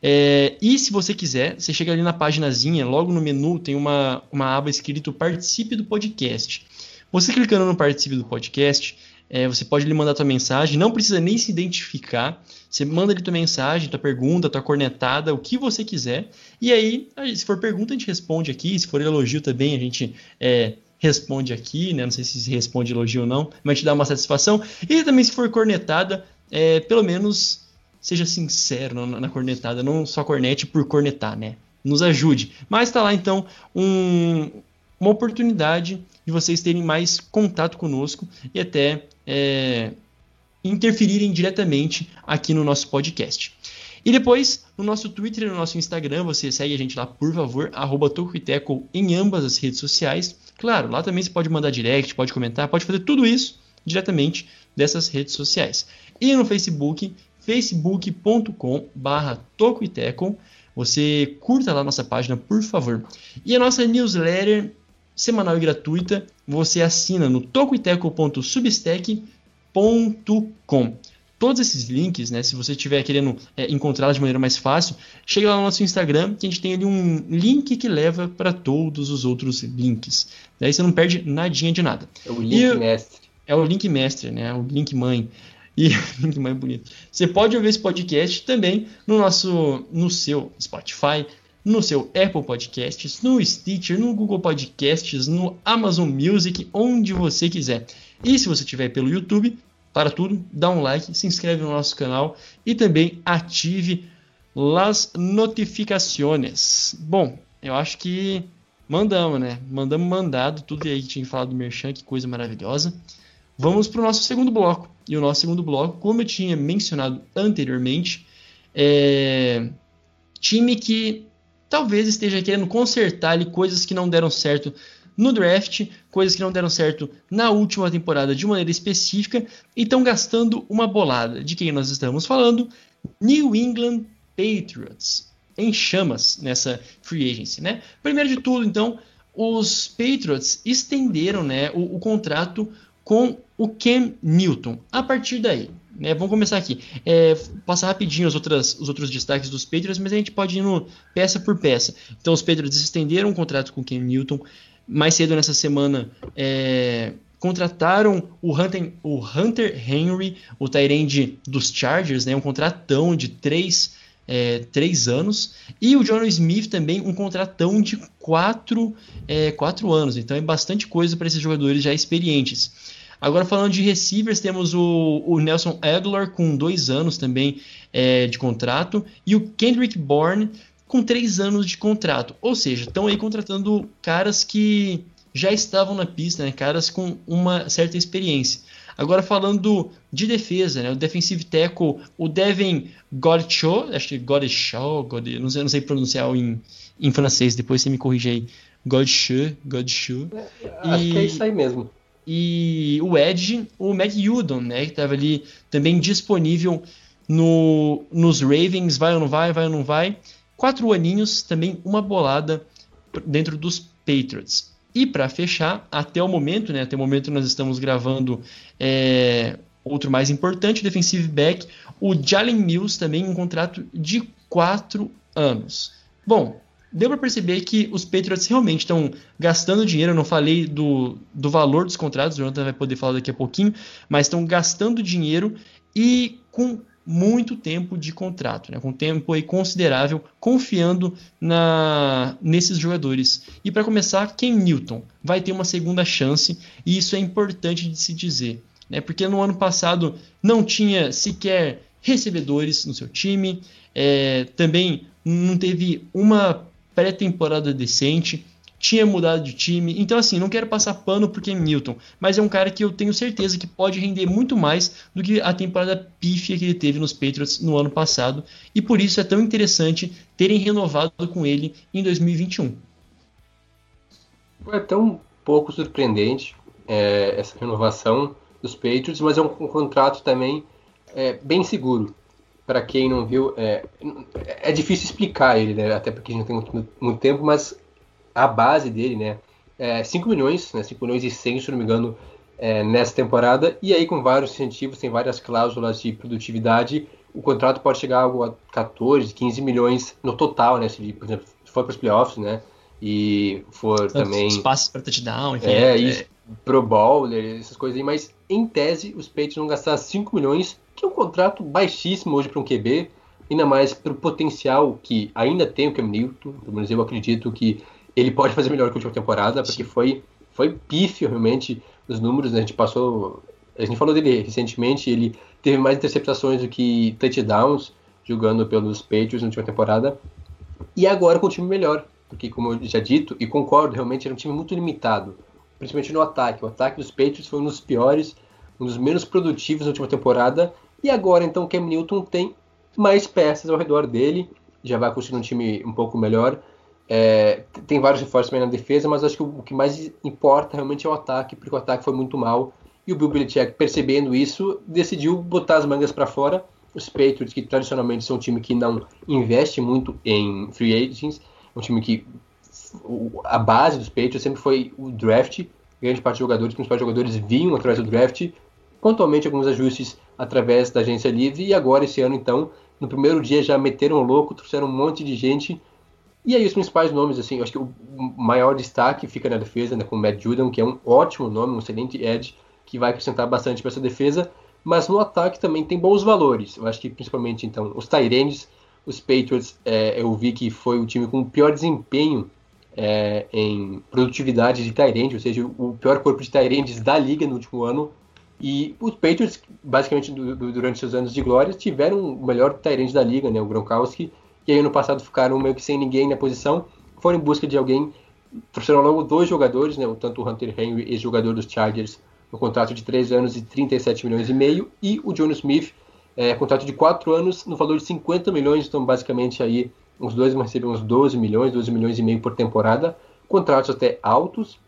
É, e se você quiser, você chega ali na paginazinha, logo no menu tem uma, uma aba escrito Participe do Podcast. Você clicando no Participe do Podcast, é, você pode lhe mandar tua mensagem, não precisa nem se identificar. Você manda ali tua mensagem, tua pergunta, tua cornetada, o que você quiser. E aí, se for pergunta, a gente responde aqui. Se for elogio também, a gente é, responde aqui, né? Não sei se responde elogio ou não, mas te dá uma satisfação. E também, se for cornetada, é, pelo menos seja sincero na, na, cornetada, não só cornete por cornetar, né? Nos ajude. Mas está lá então um, uma oportunidade de vocês terem mais contato conosco e até é, interferirem diretamente aqui no nosso podcast. E depois, no nosso Twitter e no nosso Instagram, você segue a gente lá, por favor, arroba em ambas as redes sociais. Claro, lá também você pode mandar direct, pode comentar, pode fazer tudo isso diretamente dessas redes sociais. E no Facebook, facebook.com barra tocoiteco. Você curta lá nossa página, por favor. E a nossa newsletter semanal e gratuita, você assina no tocoiteco.substack.com. Todos esses links, né, se você estiver querendo é, encontrá-los de maneira mais fácil, chega lá no nosso Instagram, que a gente tem ali um link que leva para todos os outros links. Daí você não perde nadinha de nada. É o link e, mestre. É o link mestre, né? O link mãe. E link mais bonito. Você pode ouvir esse podcast também no nosso, no seu Spotify, no seu Apple Podcasts, no Stitcher, no Google Podcasts, no Amazon Music, onde você quiser. E se você estiver pelo YouTube, para tudo, dá um like, se inscreve no nosso canal e também ative as notificações. Bom, eu acho que mandamos, né? Mandamos mandado tudo aí que tinha falado do Merchan, que coisa maravilhosa. Vamos para o nosso segundo bloco. E o nosso segundo bloco, como eu tinha mencionado anteriormente, é time que talvez esteja querendo consertar ali coisas que não deram certo no draft, coisas que não deram certo na última temporada de maneira específica e estão gastando uma bolada. De quem nós estamos falando? New England Patriots. Em chamas nessa free agency, né? Primeiro de tudo, então, os Patriots estenderam né, o, o contrato com o Cam Newton. A partir daí, né, vamos começar aqui. É, passar rapidinho os, outras, os outros destaques dos Patriots, mas a gente pode ir no peça por peça. Então, os Patriots estenderam o contrato com o Cam Newton. Mais cedo nessa semana, é, contrataram o Hunter, o Hunter Henry, o Tyrande dos Chargers, né, um contratão de 3 é, três anos. E o John Smith também um contratão de quatro, é, quatro anos. Então é bastante coisa para esses jogadores já experientes. Agora falando de receivers, temos o, o Nelson Aguilar com dois anos também é, de contrato e o Kendrick Bourne com três anos de contrato. Ou seja, estão aí contratando caras que já estavam na pista, né? caras com uma certa experiência. Agora falando de defesa, né? o defensive tackle, o Devin Godcho, acho que Godcho, God, não, sei, não sei pronunciar em, em francês, depois você me corrige aí. Godcho, Godcho. Acho e, que é isso aí mesmo. E o Edge, o Matt Judon, né? Que estava ali também disponível no, nos Ravens, vai ou não vai, vai ou não vai. Quatro aninhos, também uma bolada dentro dos Patriots. E para fechar, até o momento, né, até o momento nós estamos gravando é, outro mais importante, defensive back, o Jalen Mills também um contrato de 4 anos. Bom, deu para perceber que os Patriots realmente estão gastando dinheiro. Eu não falei do, do valor dos contratos, o Jonathan vai poder falar daqui a pouquinho, mas estão gastando dinheiro e com muito tempo de contrato, né? com tempo aí considerável, confiando na nesses jogadores. E para começar, Ken Newton vai ter uma segunda chance, e isso é importante de se dizer, né? porque no ano passado não tinha sequer recebedores no seu time, é, também não teve uma pré-temporada decente, tinha mudado de time. Então, assim, não quero passar pano porque é Newton, mas é um cara que eu tenho certeza que pode render muito mais do que a temporada pífia que ele teve nos Patriots no ano passado. E por isso é tão interessante terem renovado com ele em 2021. É tão pouco surpreendente é, essa renovação dos Patriots, mas é um, um contrato também é, bem seguro. Para quem não viu, é, é difícil explicar ele, né? até porque a gente não tem muito, muito tempo, mas a base dele, né? É 5 milhões, né? 5 milhões e 100, se não me engano, é, nessa temporada. E aí, com vários incentivos, tem várias cláusulas de produtividade, o contrato pode chegar a algo a 14, 15 milhões no total, né? Se, por exemplo, for para os playoffs, né? E for também. Espaços para touchdown, enfim. É, isso. Pro Bowler, essas coisas aí. Mas, em tese, os Patriots vão gastar 5 milhões, que é um contrato baixíssimo hoje para um QB. Ainda mais pelo potencial que ainda tem o Cam Newton. Pelo menos eu acredito que ele pode fazer melhor que a última temporada, porque foi, foi pífio realmente os números, né? A gente passou. A gente falou dele recentemente, ele teve mais interceptações do que touchdowns jogando pelos Patriots na última temporada. E agora com um time melhor, porque como eu já dito, e concordo, realmente era um time muito limitado, principalmente no ataque. O ataque dos Patriots foi um dos piores, um dos menos produtivos na última temporada. E agora então Cam Newton tem mais peças ao redor dele, já vai construir um time um pouco melhor. É, tem vários reforços também na defesa, mas acho que o, o, que mais importa realmente é o ataque, porque o ataque foi muito mal. E o Bill Belichick, percebendo isso, decidiu botar as mangas para fora. Os Patriots, que tradicionalmente são um time que não investe muito em free agents, um time que o, a base dos Patriots sempre foi o draft. Grande parte dos jogadores, principais jogadores, vinham através do draft. Pontualmente alguns ajustes através da agência livre. E agora, esse ano, então, no primeiro dia já meteram louco, trouxeram um monte de gente e aí os principais nomes, assim, eu acho que o maior destaque fica na defesa, né, com o Matt Judon, que é um ótimo nome, um excelente edge, que vai acrescentar bastante para essa defesa, mas no ataque também tem bons valores. Eu acho que principalmente, então, os Tyrands, os Patriots, é, eu vi que foi o time com o pior desempenho é, em produtividade de Tyrande, ou seja, o pior corpo de Tyrands da liga no último ano. E os Patriots, basicamente, durante seus anos de glória, tiveram o melhor Tyrande da liga, né, o Gronkowski, e aí ano passado ficaram meio que sem ninguém na posição, foram em busca de alguém, trouxeram logo dois jogadores, né, tanto o Hunter Henry, ex-jogador dos Chargers, no contrato de 3 anos e 37 milhões e meio, e o John Smith, é, contrato de 4 anos, no valor de 50 milhões, então basicamente aí os dois vão receber uns 12 milhões, 12 milhões e meio por temporada, contratos até altos.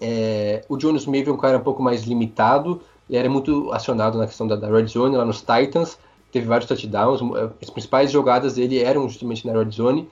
É, o John Smith é um cara um pouco mais limitado, ele era muito acionado na questão da, da Red Zone lá nos Titans, teve vários touchdowns. As principais jogadas dele eram justamente na red zone.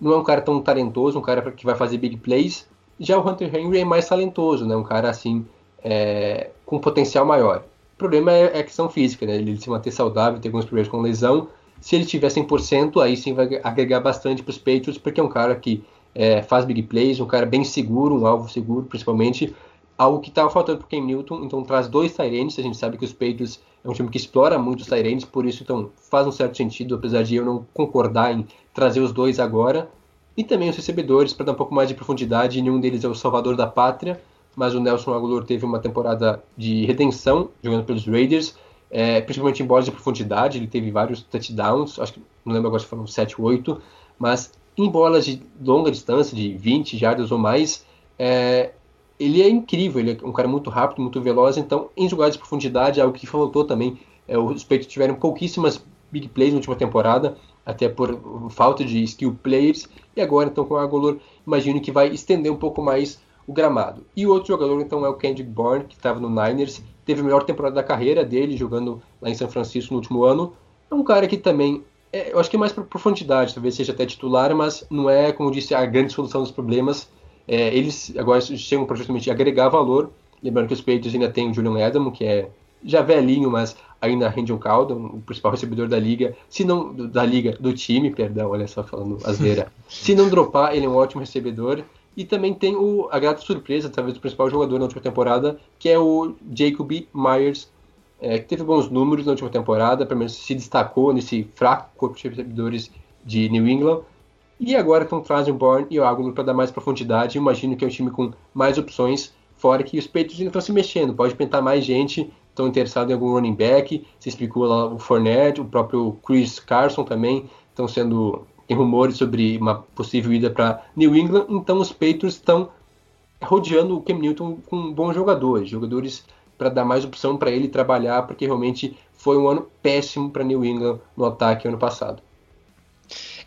Não é um cara tão talentoso, um cara que vai fazer big plays. Já o Hunter Henry é mais talentoso, né? Um cara assim é, com potencial maior. O problema é, é a questão física, né? Ele se manter saudável, ter alguns problemas com lesão. Se ele tiver 100%, aí sim vai agregar bastante para os Patriots, porque é um cara que é, faz big plays, um cara bem seguro, um alvo seguro, principalmente. Algo que estava faltando para o Cam Newton, então traz dois Tyrants, a gente sabe que os Patriots é um time que explora muito os Tyrants, por isso então faz um certo sentido, apesar de eu não concordar em trazer os dois agora, e também os recebedores para dar um pouco mais de profundidade, nenhum deles é o salvador da pátria, mas o Nelson Aguilar teve uma temporada de redenção jogando pelos Raiders, é, principalmente em bolas de profundidade, ele teve vários touchdowns, acho que não lembro agora se foram 7 ou 8, mas em bolas de longa distância, de 20 jardas ou mais, é, ele é incrível, ele é um cara muito rápido, muito veloz, então em jogadas de profundidade, algo que faltou também, é, os Patriots tiveram pouquíssimas big plays na última temporada, até por falta de skill players, e agora então com o Agolor, imagino que vai estender um pouco mais o gramado. E o outro jogador então é o Kendrick Bourne, que estava no Niners, teve a melhor temporada da carreira dele, jogando lá em São Francisco no último ano, é um cara que também, é, eu acho que é mais por profundidade, talvez seja até titular, mas não é, como disse, a grande solução dos problemas, é, eles agora chegam para justamente agregar valor. Lembrando que os Patriots ainda tem o Julian Adam, que é já velhinho, mas ainda rende um caldo, o principal recebedor da liga. Se não da liga, do time, perdão, olha só falando asneira. Se não dropar, ele é um ótimo recebedor. E também tem o, a grata surpresa, talvez o principal jogador na última temporada, que é o Jacoby Myers, é, que teve bons números na última temporada, pelo menos se destacou nesse fraco corpo de recebedores de New England. E agora estão trazem o Bourne e o Aguilar para dar mais profundidade. Imagino que é um time com mais opções, fora que os Patriots ainda estão se mexendo. Pode pintar mais gente, estão interessados em algum running back. Se explicou lá o Fournette, o próprio Chris Carson também estão sendo tem rumores sobre uma possível ida para New England. Então os Patriots estão rodeando o Cam Newton com bons jogadores, jogadores para dar mais opção para ele trabalhar, porque realmente foi um ano péssimo para New England no ataque ano passado.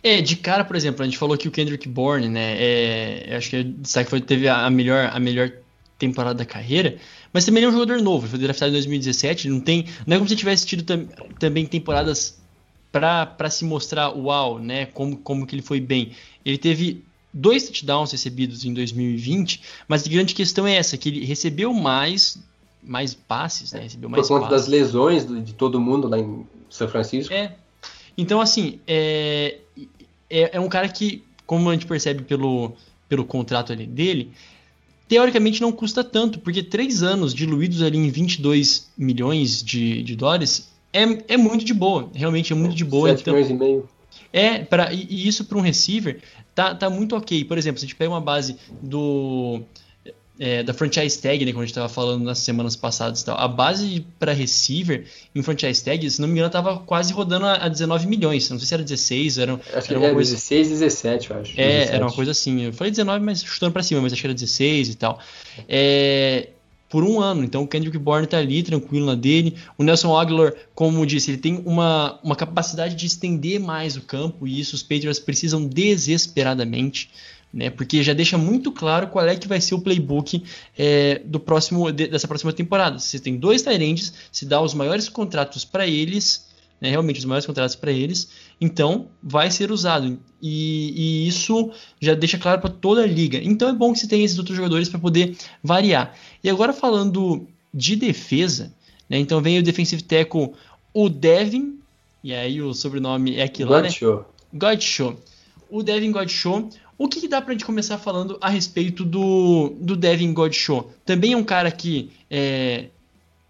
É, de cara, por exemplo, a gente falou que o Kendrick Bourne, né? É, acho que destaque foi teve a melhor, a melhor temporada da carreira, mas também é um jogador novo, foi draftado em 2017, não tem, não é como se tivesse tido tam, também temporadas para se mostrar uau, né? Como, como que ele foi bem. Ele teve dois touchdowns recebidos em 2020, mas a grande questão é essa, que ele recebeu mais mais passes, né? Recebeu mais Por conta passes. das lesões de todo mundo lá em São Francisco. É. Então, assim, é, é, é, um cara que, como a gente percebe pelo, pelo contrato dele, teoricamente não custa tanto, porque três anos diluídos ali em 22 milhões de, de dólares é, é muito de boa, realmente é muito de boa. 7 então, milhões e meio. É, pra, e, e isso para um receiver tá, tá muito ok. Por exemplo, se a gente pega uma base do é, da franchise tag, né, como a gente estava falando nas semanas passadas e tal, a base para receiver em franchise tag, se não me engano, estava quase rodando a, a 19 milhões. Não sei se era 16, era, acho era uma é, coisa... 16, 17, eu acho. É, 17. era uma coisa assim. Eu falei 19, mas chutando para cima, mas acho que era 16 e tal. É, por um ano. Então o Kendrick Bourne está ali, tranquilo na dele. O Nelson Aguilar, como disse, ele tem uma, uma capacidade de estender mais o campo e isso os Patriots precisam desesperadamente né? Porque já deixa muito claro qual é que vai ser o playbook é, do próximo de, dessa próxima temporada. Você tem dois Tyrants, se dá os maiores contratos para eles, né? realmente os maiores contratos para eles, então vai ser usado. E, e isso já deixa claro para toda a liga. Então é bom que você tenha esses outros jogadores para poder variar. E agora falando de defesa, né? então vem o defensive tackle, o Devin, e aí o sobrenome é aquilo lá, né? Godshow. O Devin Godshow o que, que dá pra gente começar falando a respeito do, do Devin Godshaw? Também é um cara que é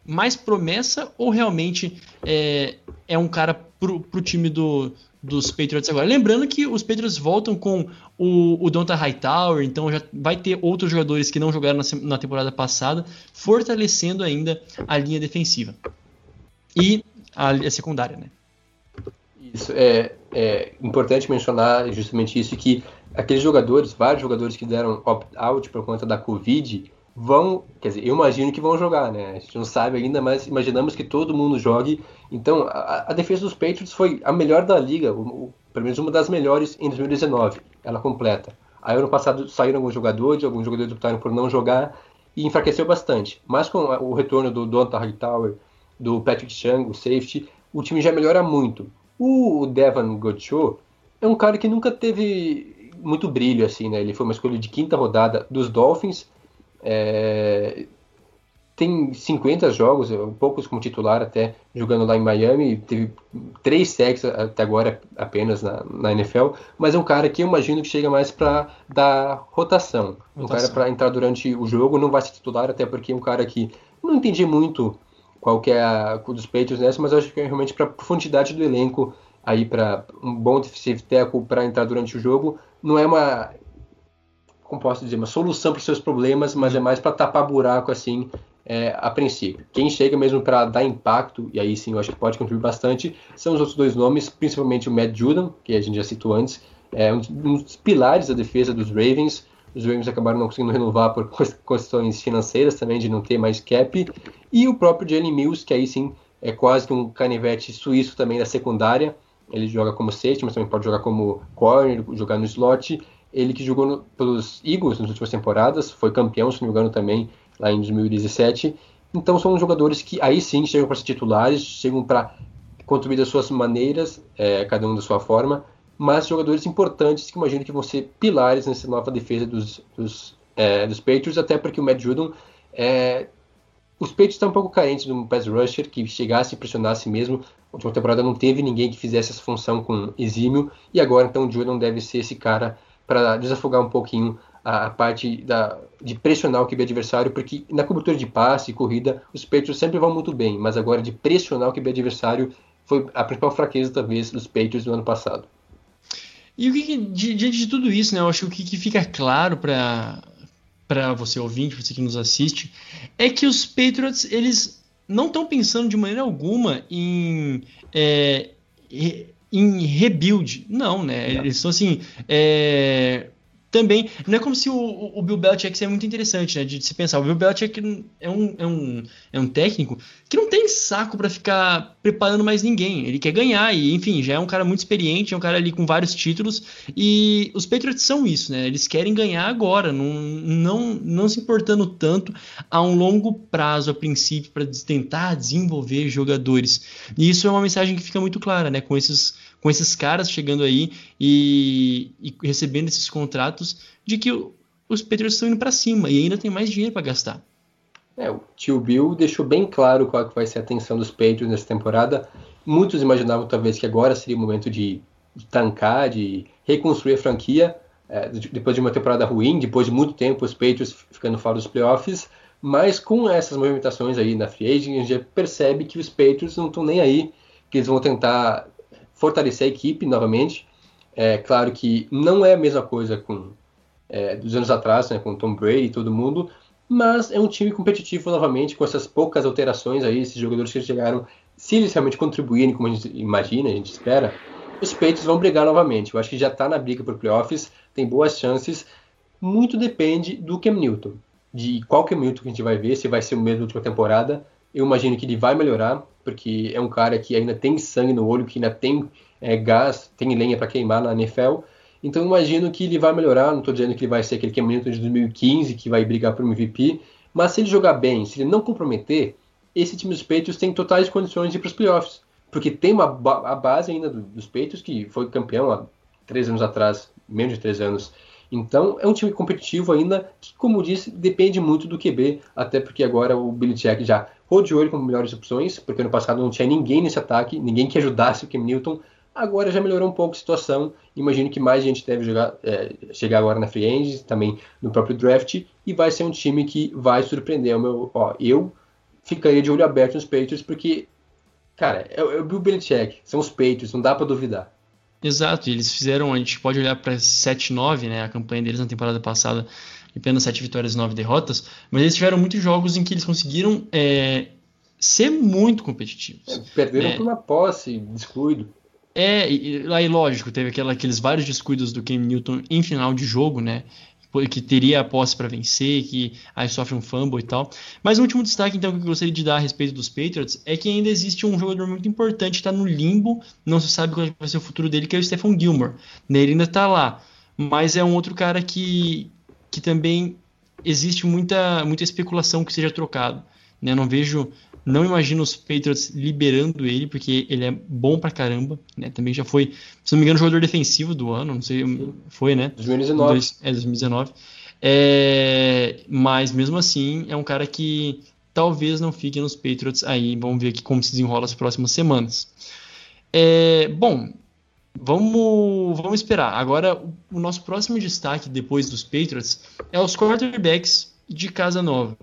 mais promessa ou realmente é, é um cara pro, pro time do, dos Patriots agora? Lembrando que os Patriots voltam com o, o Donta Hightower, então já vai ter outros jogadores que não jogaram na, na temporada passada, fortalecendo ainda a linha defensiva. E a, a secundária, né? Isso, é, é importante mencionar justamente isso, que aqueles jogadores, vários jogadores que deram opt-out por conta da Covid, vão, quer dizer, eu imagino que vão jogar, né? A gente não sabe ainda, mas imaginamos que todo mundo jogue. Então, a, a defesa dos Patriots foi a melhor da liga, o, o, pelo menos uma das melhores em 2019, ela completa. Aí, ano passado, saíram alguns jogadores, alguns jogadores optaram por não jogar e enfraqueceu bastante. Mas com o retorno do Donta Hightower, do Patrick Chung, o safety, o time já melhora muito. O Devon Godshaw é um cara que nunca teve muito brilho, assim, né? Ele foi uma escolha de quinta rodada dos Dolphins. É... tem 50 jogos, poucos como titular até, jogando lá em Miami, teve três sacks até agora apenas na, na NFL, mas é um cara que eu imagino que chega mais para dar rotação. rotação. Um cara para entrar durante o jogo, não vai ser titular, até porque é um cara que não entendi muito qual que é a dos Patriots nessa, mas acho que é realmente para profundidade do elenco aí para um bom defensive tackle para entrar durante o jogo, não é uma como posso dizer, uma solução para os seus problemas, mas é mais para tapar buraco assim é, a princípio. Quem chega mesmo para dar impacto, e aí sim eu acho que pode contribuir bastante, são os outros dois nomes, principalmente o Matt Judon, que a gente já citou antes, é um dos pilares da defesa dos Ravens. Os Ravens acabaram não conseguindo renovar por questões financeiras também, de não ter mais cap. E o próprio Jalen Mills, que aí sim é quase que um canivete suíço também da secundária. Ele joga como safety, mas também pode jogar como corner, jogar no slot. Ele que jogou no, pelos Eagles nas últimas temporadas, foi campeão, se não me engano, também lá em 2017. Então são jogadores que aí sim chegam para ser titulares, chegam para contribuir das suas maneiras, é, cada um da sua forma, mas jogadores importantes que imagino que vão ser pilares nessa nova defesa dos, dos, é, dos Patriots, até porque o Matt Judon é, os Patriots estão um pouco carentes de um pass rusher que chegasse e pressionasse mesmo. Na última temporada não teve ninguém que fizesse essa função com exímio, e agora então o Judon deve ser esse cara para desafogar um pouquinho a, parte da, de pressionar o QB adversário, porque na cobertura de passe e corrida, os Patriots sempre vão muito bem, mas agora de pressionar o QB adversário foi a principal fraqueza, talvez, dos Patriots no ano passado. E o que, diante de tudo isso, né, eu acho que o que, que fica claro para para você ouvinte, você que nos assiste, é que os Patriots eles não estão pensando de maneira alguma em é, em rebuild, não, né? Eles estão assim, é, também não é como se o, o Bill Belichick seja muito interessante, né? De, se pensar. O Bill Belichick é um, é um, é um técnico que não tem saco para ficar preparando mais ninguém. Ele quer ganhar e, enfim, já é um cara muito experiente, é um cara ali com vários títulos. E os Patriots são isso, né? Eles querem ganhar agora, não, não, não se importando tanto a um longo prazo, a princípio, para tentar desenvolver jogadores. E isso é uma mensagem que fica muito clara, né? Com esses com esses caras chegando aí e, e recebendo esses contratos de que os Patriots estão indo para cima e ainda tem mais dinheiro para gastar. É, o tio Bill deixou bem claro qual que vai ser a atenção dos Patriots nessa temporada. Muitos imaginavam talvez que agora seria o momento de, de tancar, de reconstruir a franquia. É, depois de uma temporada ruim, depois de muito tempo os Patriots ficando fora dos playoffs, mas com essas movimentações aí na free agent, a gente já percebe que os Patriots não estão nem aí, que eles vão tentar fortalecer a equipe novamente. É claro que não é a mesma coisa com é, dos anos atrás, né, com Tom Brady e todo mundo, mas é um time competitivo novamente, com essas poucas alterações aí, esses jogadores que chegaram, se eles realmente contribuírem como a gente imagina, a gente espera, os Peitos vão brigar novamente. Eu acho que já está na briga por playoffs, tem boas chances. Muito depende do Cam Newton, de qual Cam Newton que a gente vai ver, se vai ser o mesmo da última temporada. Eu imagino que ele vai melhorar, porque é um cara que ainda tem sangue no olho, que ainda tem é, gás, tem lenha para queimar na NFL. Então imagino que ele vai melhorar, não estou dizendo que ele vai ser aquele que é de 2015, que vai brigar por MVP, mas se ele jogar bem, se ele não comprometer, esse time dos Patriots tem totais condições de ir para os playoffs. Porque tem uma a base ainda dos Patriots, que foi campeão há três anos atrás, menos de três anos. Então é um time competitivo ainda, que, como disse, depende muito do QB, até porque agora o Billy Jack já rodeou ele com melhores opções, porque ano passado não tinha ninguém nesse ataque, ninguém que ajudasse o Cam Newton. Agora já melhorou um pouco a situação. Imagino que mais gente deve jogar, é, chegar agora na Free Agents, também no próprio draft, e vai ser um time que vai surpreender. O meu, ó, eu ficaria de olho aberto nos Patriots, porque, cara, é, é o Bill Belichick, são os Patriots, não dá para duvidar. Exato, eles fizeram, a gente pode olhar para 7-9, né, a campanha deles na temporada passada, apenas 7 vitórias e 9 derrotas, mas eles tiveram muitos jogos em que eles conseguiram é, ser muito competitivos. É, perderam né? por uma posse, descuido. É, e, aí lógico, teve aquela, aqueles vários descuidos do Cam Newton em final de jogo, né? Que teria a posse para vencer, que aí sofre um fumble e tal. Mas o último destaque, então, que eu gostaria de dar a respeito dos Patriots é que ainda existe um jogador muito importante, está no limbo, não se sabe qual vai ser o futuro dele, que é o Stephen Gilmore. Ele ainda está lá, mas é um outro cara que, que também existe muita, muita especulação que seja trocado. Né? Não vejo não imagino os Patriots liberando ele, porque ele é bom pra caramba. Né? Também já foi, se não me engano, jogador defensivo do ano. Não sei, foi, né? 2019. Dois, é, 2019. É, mas mesmo assim, é um cara que talvez não fique nos Patriots aí. Vamos ver aqui como se desenrola as próximas semanas. É, bom, vamos, vamos esperar. Agora, o nosso próximo destaque depois dos Patriots é os quarterbacks de Casa Nova.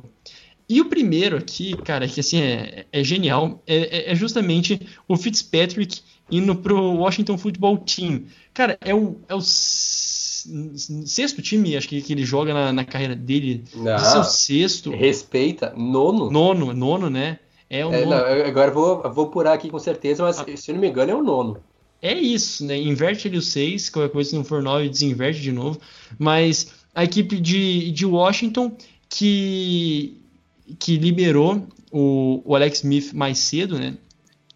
E o primeiro aqui, cara, que assim é, é genial, é, é, justamente o Fitzpatrick indo pro Washington Football Team. Cara, é o, é o sexto time, acho que, que ele joga na, na carreira dele. Não, Esse é o sexto. Respeita. Nono. Nono, nono, né? É o É, nono. não, agora vou, vou apurar aqui com certeza, mas Ah. se eu não me engano é o nono. É isso, né? Inverte ali o 6, qualquer coisa se não for 9, desinverte de novo. Mas a equipe de, de Washington que, que liberou o, o Alex Smith mais cedo, né?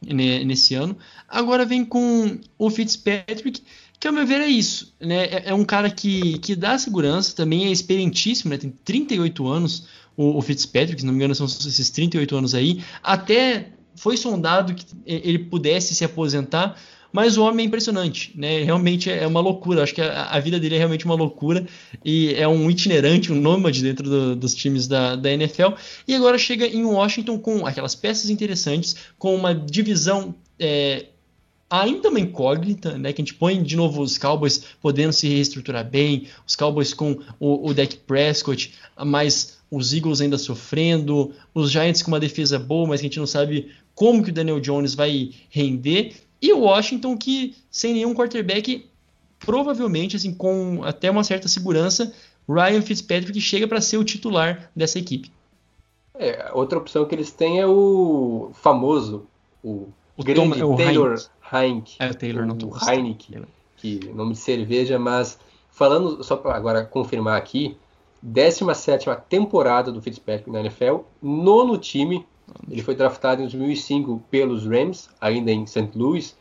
ne- Nesse ano. Agora vem com o Fitzpatrick, que ao meu ver é isso, né? É, é um cara que, que dá segurança, também é experientíssimo, né? Tem 38 anos o, o Fitzpatrick, se não me engano são esses 38 anos aí. Até foi sondado que ele pudesse se aposentar, mas o homem é impressionante, né? Realmente é uma loucura. Acho que a, a vida dele é realmente uma loucura e é um itinerante, um nômade dentro do- dos times da, da NFL. E agora chega em Washington com aquelas peças interessantes, com uma divisão é, ainda uma incógnita, né? Que a gente põe de novo os Cowboys podendo se reestruturar bem, os Cowboys com o, o Dak Prescott, mas os Eagles ainda sofrendo, os Giants com uma defesa boa, mas que a gente não sabe como que o Daniel Jones vai render, e o Washington que sem nenhum quarterback, provavelmente assim com até uma certa segurança, Ryan Fitzpatrick chega para ser o titular dessa equipe. É, outra opção que eles têm é o famoso, o, O grande Tom- o Taylor Heinck. É o Taylor, não tô Taylor. que nome de cerveja, mas falando, só para agora confirmar aqui, 17 temporada do Fitzpatrick na NFL, nono time, ele foi draftado em 2005 pelos Rams, ainda em St. Louis.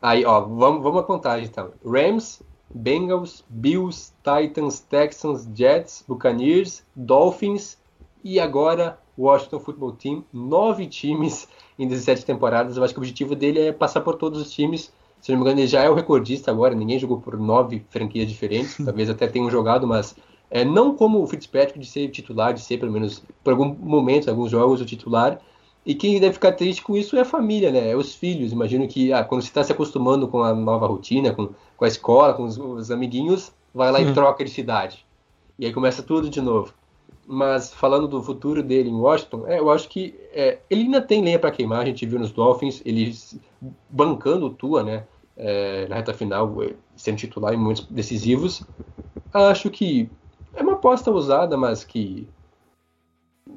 Aí, ó, vamos, vamos à contagem então. Rams, Bengals, Bills, Titans, Texans, Jets, Buccaneers, Dolphins e agora Washington Football Team. Nove times em 17 temporadas. Eu acho que o objetivo dele é passar por todos os times. Se não me engano, ele já é o recordista agora. Ninguém jogou por nove franquias diferentes. Talvez até tenham jogado, mas é, não como o Fitzpatrick de ser titular, de ser pelo menos por algum momento, em alguns jogos, o titular. E quem deve ficar triste com isso é a família, né? É os filhos. Imagino que ah, quando você está se acostumando com a nova rotina, com, com a escola, com os, os amiguinhos, vai lá e Uhum. troca de cidade. E aí começa tudo de novo. Mas falando do futuro dele em Washington, é, eu acho que é, ele ainda tem lenha para queimar. A gente viu nos Dolphins, ele bancando o Tua, né? é, na reta final, é, sendo titular em momentos decisivos. Acho que é uma aposta ousada, mas que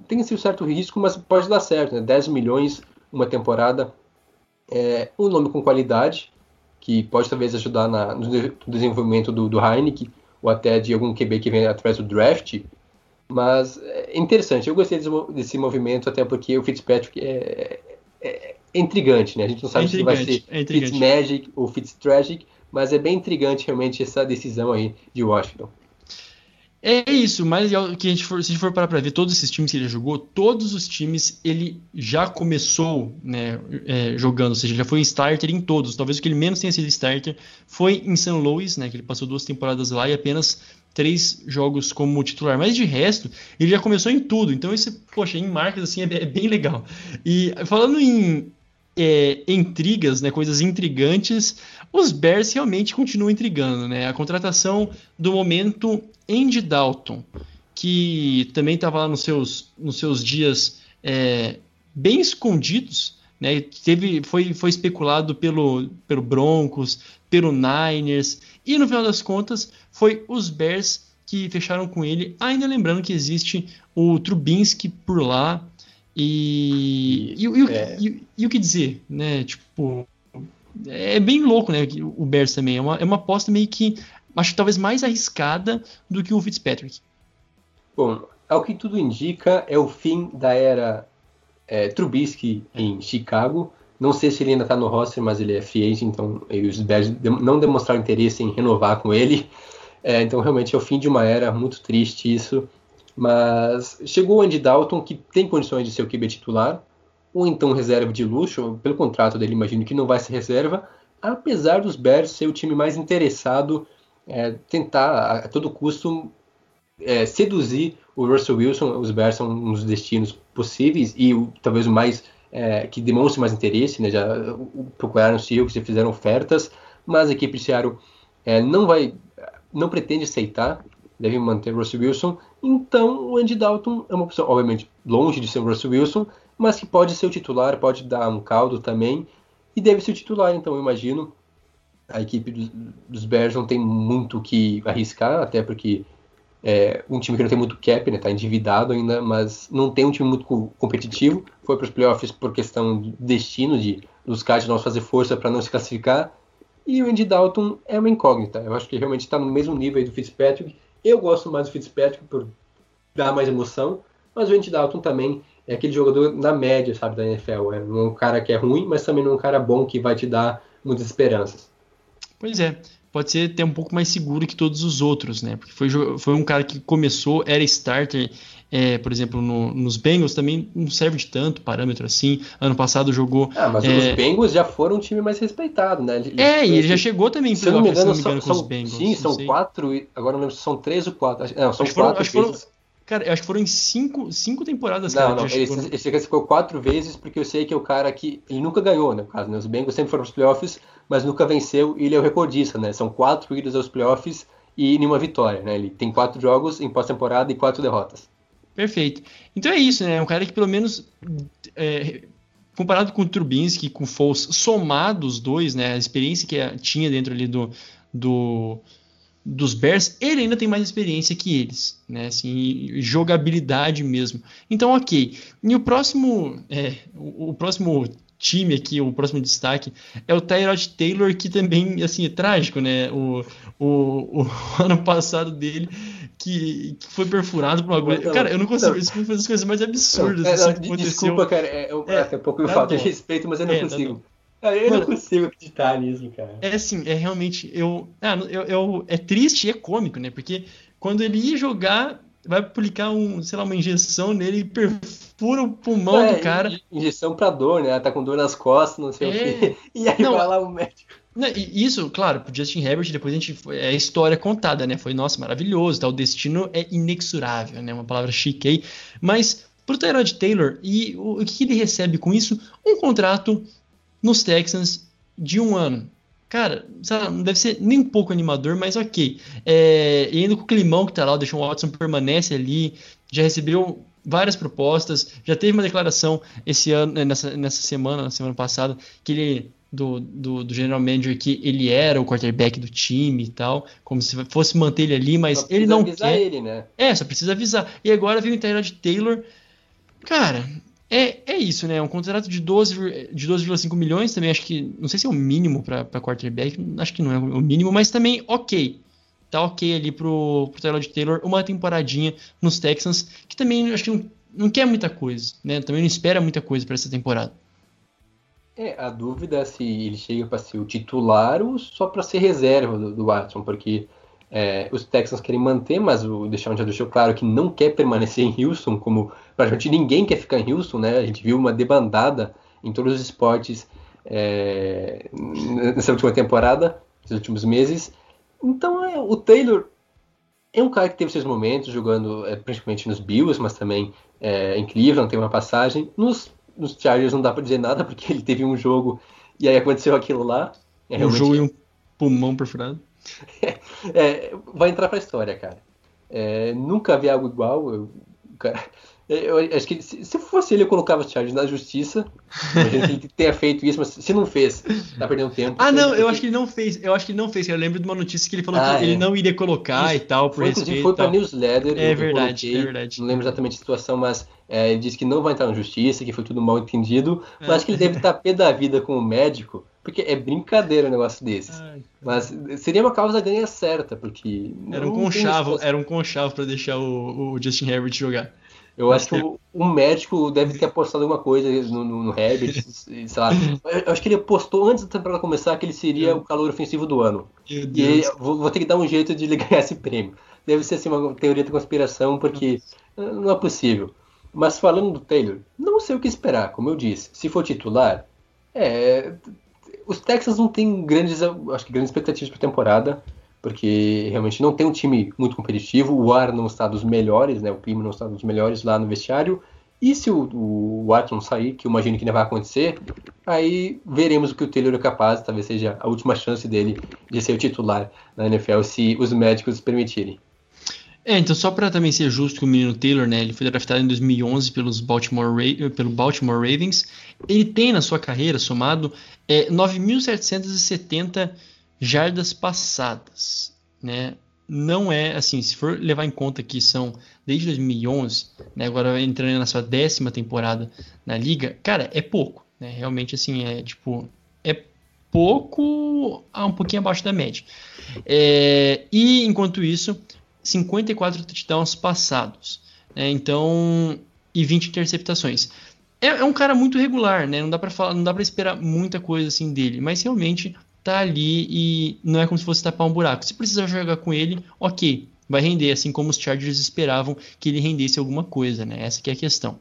tem esse certo risco, mas pode dar certo. Né? 10 milhões uma temporada, é, um nome com qualidade, que pode talvez ajudar na, no de- no desenvolvimento do, do Heineken, ou até de algum QB que vem através do draft. Mas é interessante, eu gostei desse, desse movimento, até porque o Fitzpatrick é, é- é intrigante, né? A gente não sabe É se vai ser é. Fitzmagic ou Fitztragic, mas é bem intrigante realmente essa decisão aí de Washington. É isso, mas legal que a gente for, se a gente for parar pra ver todos esses times que ele jogou, todos os times ele já começou né, é, jogando, ou seja, já foi starter em todos. Talvez o que ele menos tenha sido starter foi em St. Louis, né, que ele passou duas temporadas lá e apenas três jogos como titular. Mas de resto, ele já começou em tudo. Então isso, poxa, em marcas assim é, é bem legal. E falando em é, intrigas, né, coisas intrigantes, os Bears realmente continuam intrigando, né? A contratação do momento Andy Dalton, que também estava lá nos seus, nos seus dias é, bem escondidos, né? Teve, foi, foi especulado pelo, pelo Broncos, pelo Niners, e no final das contas foi os Bears que fecharam com ele, ainda lembrando que existe o Trubinsky por lá, e, e, e o- É. e- e o que dizer, né? Tipo, é bem louco, né? O Bears também é uma, é uma aposta meio que acho que talvez mais arriscada do que o Fitzpatrick. Bom, ao que tudo indica, é o fim da era é, Trubisky em Chicago. Não sei se ele ainda está no roster, mas ele é free agent, então os Bears não demonstraram interesse em renovar com ele. É, então, realmente, é o fim de uma era, muito triste isso. Mas chegou o Andy Dalton, que tem condições de ser o QB titular, ou então reserva de luxo, pelo contrato dele, imagino que não vai ser reserva, apesar dos Bears ser o time mais interessado, é, tentar a, todo custo é, seduzir o Russell Wilson, os Bears são uns destinos possíveis e o, talvez o mais é, que demonstre mais interesse, né? Já procuraram o Seahawks, já fizeram ofertas, mas a equipe de Seattle é, não vai, não pretende aceitar, deve manter Russell Wilson. Então o Andy Dalton é uma opção, obviamente longe de ser o Russell Wilson, mas que pode ser o titular, pode dar um caldo também e deve ser o titular. Então eu imagino a equipe dos, dos Bears não tem muito o que arriscar, até porque é um time que não tem muito cap, né? Tá endividado ainda, mas não tem um time muito competitivo. Foi para os playoffs por questão de destino, de os Cardinals fazer força para não se classificar. E o Andy Dalton é uma incógnita. Eu acho que realmente está no mesmo nível do Fitzpatrick. Eu gosto mais do Fitzpatrick por dar mais emoção, mas o Andy Dalton também é aquele jogador na média, sabe, da NFL. É um cara que é ruim, mas também é um cara bom que vai te dar muitas esperanças. Pois é pode ser até um pouco mais seguro que todos os outros, né? Porque foi, foi um cara que começou, era starter, é, por exemplo, no, nos Bengals também não serve de tanto parâmetro assim. Ano passado jogou. Ah, mas é... os Bengals já foram um time mais respeitado, né? Ele, é, e ele já chegou também se não me engano, são, com os Bengals. Sim, são quatro, agora não lembro se são três ou quatro. Não, são acho quatro foram, cara, eu acho que foram em cinco, cinco temporadas. Não, cara, não, ele, chegou... ele ficou quatro vezes porque eu sei que é o cara que ele nunca ganhou, né? No caso, né? Os Bengals sempre foram para os playoffs mas nunca venceu e ele é o recordista, né? São quatro idas aos playoffs e nenhuma vitória, né? Ele tem quatro jogos em pós-temporada e quatro derrotas. Perfeito. Então é isso, né? É um cara que pelo menos é, comparado com o Trubinsky, com o Foles, somados os dois, né? A experiência que tinha dentro ali do, do dos Bears, ele ainda tem mais experiência que eles, né? Assim, jogabilidade mesmo. Então, ok. E o próximo, é, o, o próximo time aqui, o próximo destaque, é o Tyrod Taylor, que também, assim, é trágico, né? O, o, o ano passado dele, que, que foi perfurado por uma agulha. Cara, eu não consigo, isso foi uma das coisas mais absurdas não, assim, não, Desculpa, cara, é, é, é, é um pouco tá falta de respeito, mas eu não é, consigo. Tá eu Mano, não consigo acreditar nisso, cara. É assim, é realmente. Eu, ah, eu, eu, é triste e é cômico, né? Porque quando ele ia jogar, vai aplicar um, sei lá, uma injeção nele e perfura o pulmão é, do cara. Injeção pra dor, né? Tá com dor nas costas, não sei é... o quê. E aí não, vai lá o médico. Isso, claro, pro Justin Herbert, depois a gente. É a história contada, né? Foi, nossa, maravilhoso, tá? O destino é inexorável, né? Uma palavra chique aí. Mas, pro Tyrod Taylor, e o, o que ele recebe com isso? Um contrato nos Texans de um ano. Cara, não deve ser nem um pouco animador, mas ok. É, e ainda com o climão que tá lá, o Deshaun Watson permanece ali, já recebeu várias propostas, já teve uma declaração esse ano, né, nessa, nessa semana, na semana passada, que ele do, do, do, general manager que ele era o quarterback do time e tal, como se fosse manter ele ali, mas ele não quer. Ele, né? É, só precisa avisar. E agora vem o Tyrod Taylor. Cara, é, é isso, né? Um contrato de 12,5 de 12, milhões também, acho que. Não sei se é o mínimo para quarterback, acho que não é o mínimo, mas também ok. Tá ok ali pro, pro Taylor Taylor, uma temporadinha nos Texans, que também acho que não, não quer muita coisa, né? Também não espera muita coisa para essa temporada. É, a dúvida é se ele chega para ser o titular ou só para ser reserva do, do Watson, porque é, os Texans querem manter, mas o Deshaun já deixou claro que não quer permanecer em Houston, como praticamente ninguém quer ficar em Houston, né? A gente viu uma debandada em todos os esportes é, nessa última temporada, nesses últimos meses. Então, é, o Taylor é um cara que teve seus momentos jogando, é, principalmente nos Bills, mas também é, em Cleveland, tem uma passagem. Nos, nos Chargers não dá para dizer nada, porque ele teve um jogo e aí aconteceu aquilo lá. É, realmente... Um jogo e um pulmão perfurado. é, vai entrar pra história, cara. É, nunca vi algo igual. Eu, cara, eu acho que se, se, fosse ele, eu colocava os Chargers na justiça. Imagina que ele tenha feito isso, mas se não fez, tá perdendo tempo. Ah, não, eu acho que ele não fez. Eu acho que ele não fez. Eu lembro de uma notícia que ele falou ah, que é. ele não iria colocar isso. e tal, por foi, respeito. Foi pra newsletter. É verdade, coloquei, é verdade. Não lembro exatamente a situação, mas é, ele disse que não vai entrar na justiça, que foi tudo mal entendido. Mas é. acho que ele deve estar pé da vida com o médico porque é brincadeira um negócio desses. Ai, Mas seria uma causa ganha certa, porque. Era um conchavo, era um conchavo para deixar o, o, Justin Herbert jogar. Eu acho que o, um médico deve ter apostado alguma coisa no, no, no Herbert, sei lá. Eu acho que ele apostou antes da temporada começar que ele seria o calor ofensivo do ano. E ele, vou, vou, ter que dar um jeito de ele ganhar esse prêmio. Deve ser assim, uma teoria de conspiração, porque não é possível. Mas falando do Taylor, não sei o que esperar, como eu disse. Se for titular, é, os Texans não têm grandes, acho que grandes expectativas para a temporada. Porque realmente não tem um time muito competitivo, o ar não está dos melhores, né? O clima não está dos melhores lá no vestiário. E se o, o Watson sair, que eu imagino que não vai acontecer, aí veremos o que o Taylor é capaz, talvez seja a última chance dele de ser o titular na NFL, se os médicos permitirem. É, então só para também ser justo com o menino Taylor, né? Ele foi draftado em 2011 pelos Baltimore, Ra pelo Baltimore Ravens. Ele tem na sua carreira somado é, 9.770 jardas passadas, né? Não é assim, se for levar em conta que são desde 2011, né? Agora entrando na sua décima temporada na liga, cara, é pouco, né? Realmente assim é tipo é pouco, um pouquinho abaixo da média. É, e enquanto isso 54 touchdowns passados. Né? Então, e 20 interceptações. É, é, um cara muito regular, né? Não dá para falar, não dá para esperar muita coisa assim dele, mas realmente tá ali e não é como se fosse tapar um buraco. Se precisar jogar com ele, ok, vai render, assim como os Chargers esperavam que ele rendesse alguma coisa, né? Essa que é a questão.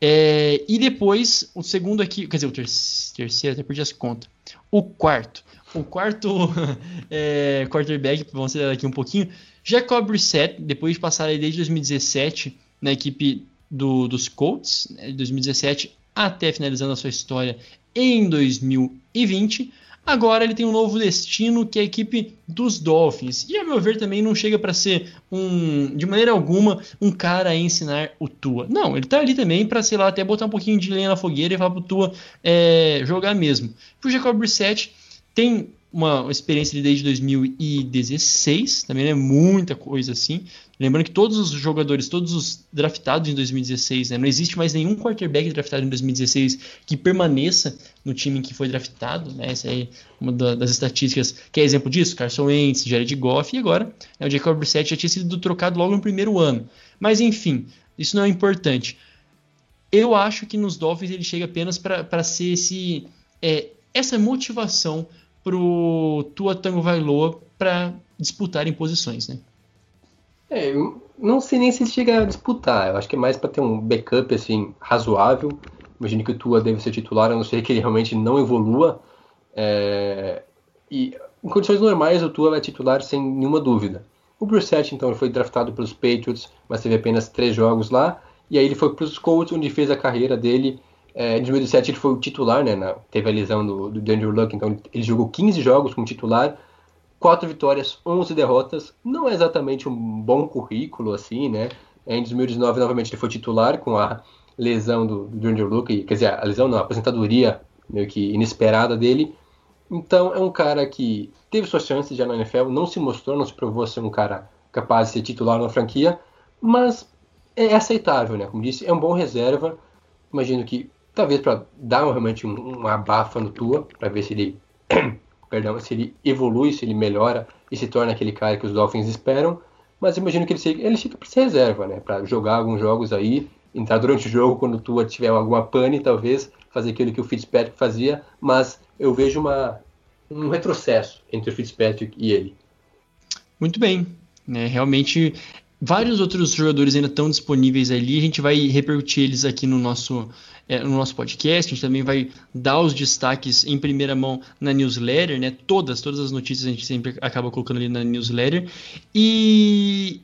É, e depois, o segundo aqui, quer dizer, o terceiro, até perdi as contas. O quarto. O quarto é, quarterback, vamos acelerar aqui um pouquinho, Jacob Brissett, depois de passar desde 2017 na equipe do, dos Colts, né, de 2017 até finalizando a sua história em 2020, agora ele tem um novo destino que é a equipe dos Dolphins. E a meu ver também não chega para ser um, de maneira alguma, um cara a ensinar o Tua. Não, ele tá ali também para sei lá até botar um pouquinho de lenha na fogueira e falar pro Tua é, jogar mesmo. Pro Jacob Brissett tem uma experiência desde 2016, também é muita coisa assim. Lembrando que todos os jogadores, todos os draftados em 2016, né, não existe mais nenhum quarterback draftado em 2016 que permaneça no time em que foi draftado. Né, essa é uma das estatísticas que é exemplo disso: Carson Wentz, Jared Goff e agora né, o Jacob Brissett já tinha sido trocado logo no primeiro ano. Mas enfim, isso não é importante. Eu acho que nos Dolphins ele chega apenas para ser esse, é, essa motivação pro Tua Tango Vailoa para disputarem posições, né? É, eu não sei nem se ele chega a disputar. Eu acho que é mais para ter um backup assim razoável. Imagino que o Tua deve ser titular, a não ser que ele realmente não evolua. É... E em condições normais o Tua vai titular sem nenhuma dúvida. O Brissett, então, foi draftado pelos Patriots, mas teve apenas três jogos lá. E aí ele foi para os Colts, onde fez a carreira dele é, em 2017 ele foi o titular, né? Na, teve a lesão do, do Andrew Luck, então ele jogou 15 jogos como titular, 4 vitórias, 11 derrotas. Não é exatamente um bom currículo, assim, né? Em 2019, novamente, ele foi titular com a lesão do, do Andrew Luck, quer dizer, a lesão não, a aposentadoria meio que inesperada dele. Então é um cara que teve suas chances já na NFL, não se mostrou, não se provou ser um cara capaz de ser titular na franquia, mas é aceitável, né? Como disse, é um bom reserva. Imagino que talvez para dar realmente um, uma abafa no Tua, para ver se ele, perdão, se ele evolui, se ele melhora e se torna aquele cara que os Dolphins esperam. Mas imagino que ele, ele fica para ser reserva, né? Para jogar alguns jogos aí, entrar durante o jogo quando o Tua tiver alguma pane, talvez fazer aquilo que o Fitzpatrick fazia. Mas eu vejo uma, um retrocesso entre o Fitzpatrick e ele. Muito bem. Né? Realmente Vários outros jogadores ainda estão disponíveis ali, a gente vai repercutir eles aqui no nosso, é, no nosso podcast, a gente também vai dar os destaques em primeira mão na newsletter, né? Todas, todas as notícias a gente sempre acaba colocando ali na newsletter. E,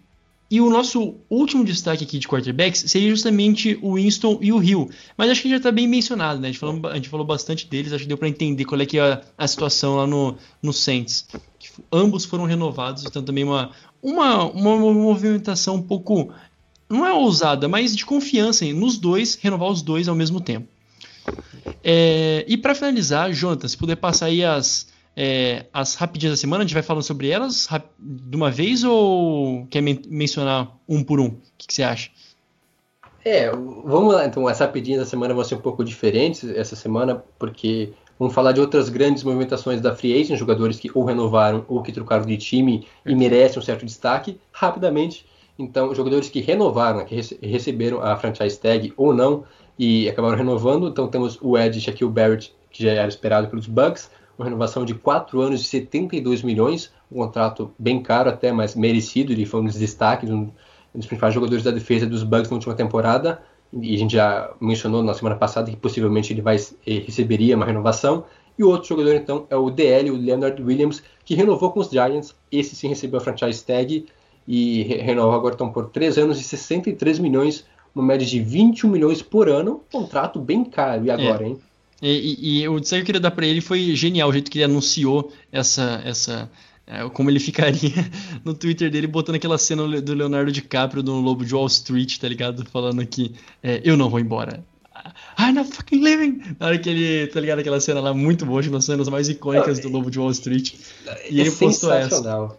e o nosso último destaque aqui de quarterbacks seria justamente o Winston e o Hill. Mas acho que já está bem mencionado, né? A gente, falou, a gente falou bastante deles, acho que deu para entender qual é que é a, a situação lá no, no Saints. Ambos foram renovados, então também uma, uma, uma movimentação um pouco, não é ousada, mas de confiança em, nos dois, renovar os dois ao mesmo tempo. É, e para finalizar, Jonathan, se puder passar aí as, é, as rapidinhas da semana, a gente vai falando sobre elas de uma vez ou quer men mencionar um por um? O que, que, você acha? É, vamos lá, então as rapidinhas da semana vão ser um pouco diferentes essa semana, porque Vamos falar de outras grandes movimentações da Free Agent, jogadores que ou renovaram ou que trocaram de time e merecem um certo destaque, rapidamente. Então, jogadores que renovaram, né, que receberam a franchise tag ou não e acabaram renovando. Então, temos o Ed Shaquille Barrett, que já era esperado pelos Bucks, uma renovação de 4 anos de 72 milhões, um contrato bem caro até, mas merecido. Ele foi um dos destaques, um dos principais jogadores da defesa dos Bucks na última temporada e a gente já mencionou na semana passada que possivelmente ele vai eh, receberia uma renovação. E o outro jogador, então, é o DL, o Leonard Williams, que renovou com os Giants. Esse sim recebeu a franchise tag e re renovou agora então, por 3 anos e 63 milhões, uma média de 21 milhões por ano. Contrato bem caro. E agora, É. hein? E, e, e o destaque que eu queria dar pra ele foi genial, o jeito que ele anunciou essa. essa é, como ele ficaria no Twitter dele, botando aquela cena do Leonardo DiCaprio no Lobo de Wall Street, tá ligado? Falando aqui, é, eu não vou embora. I'm not fucking living! Na hora que ele, tá ligado? Aquela cena lá muito boa, uma das cenas mais icônicas do Lobo de Wall Street. E ele é postou essa.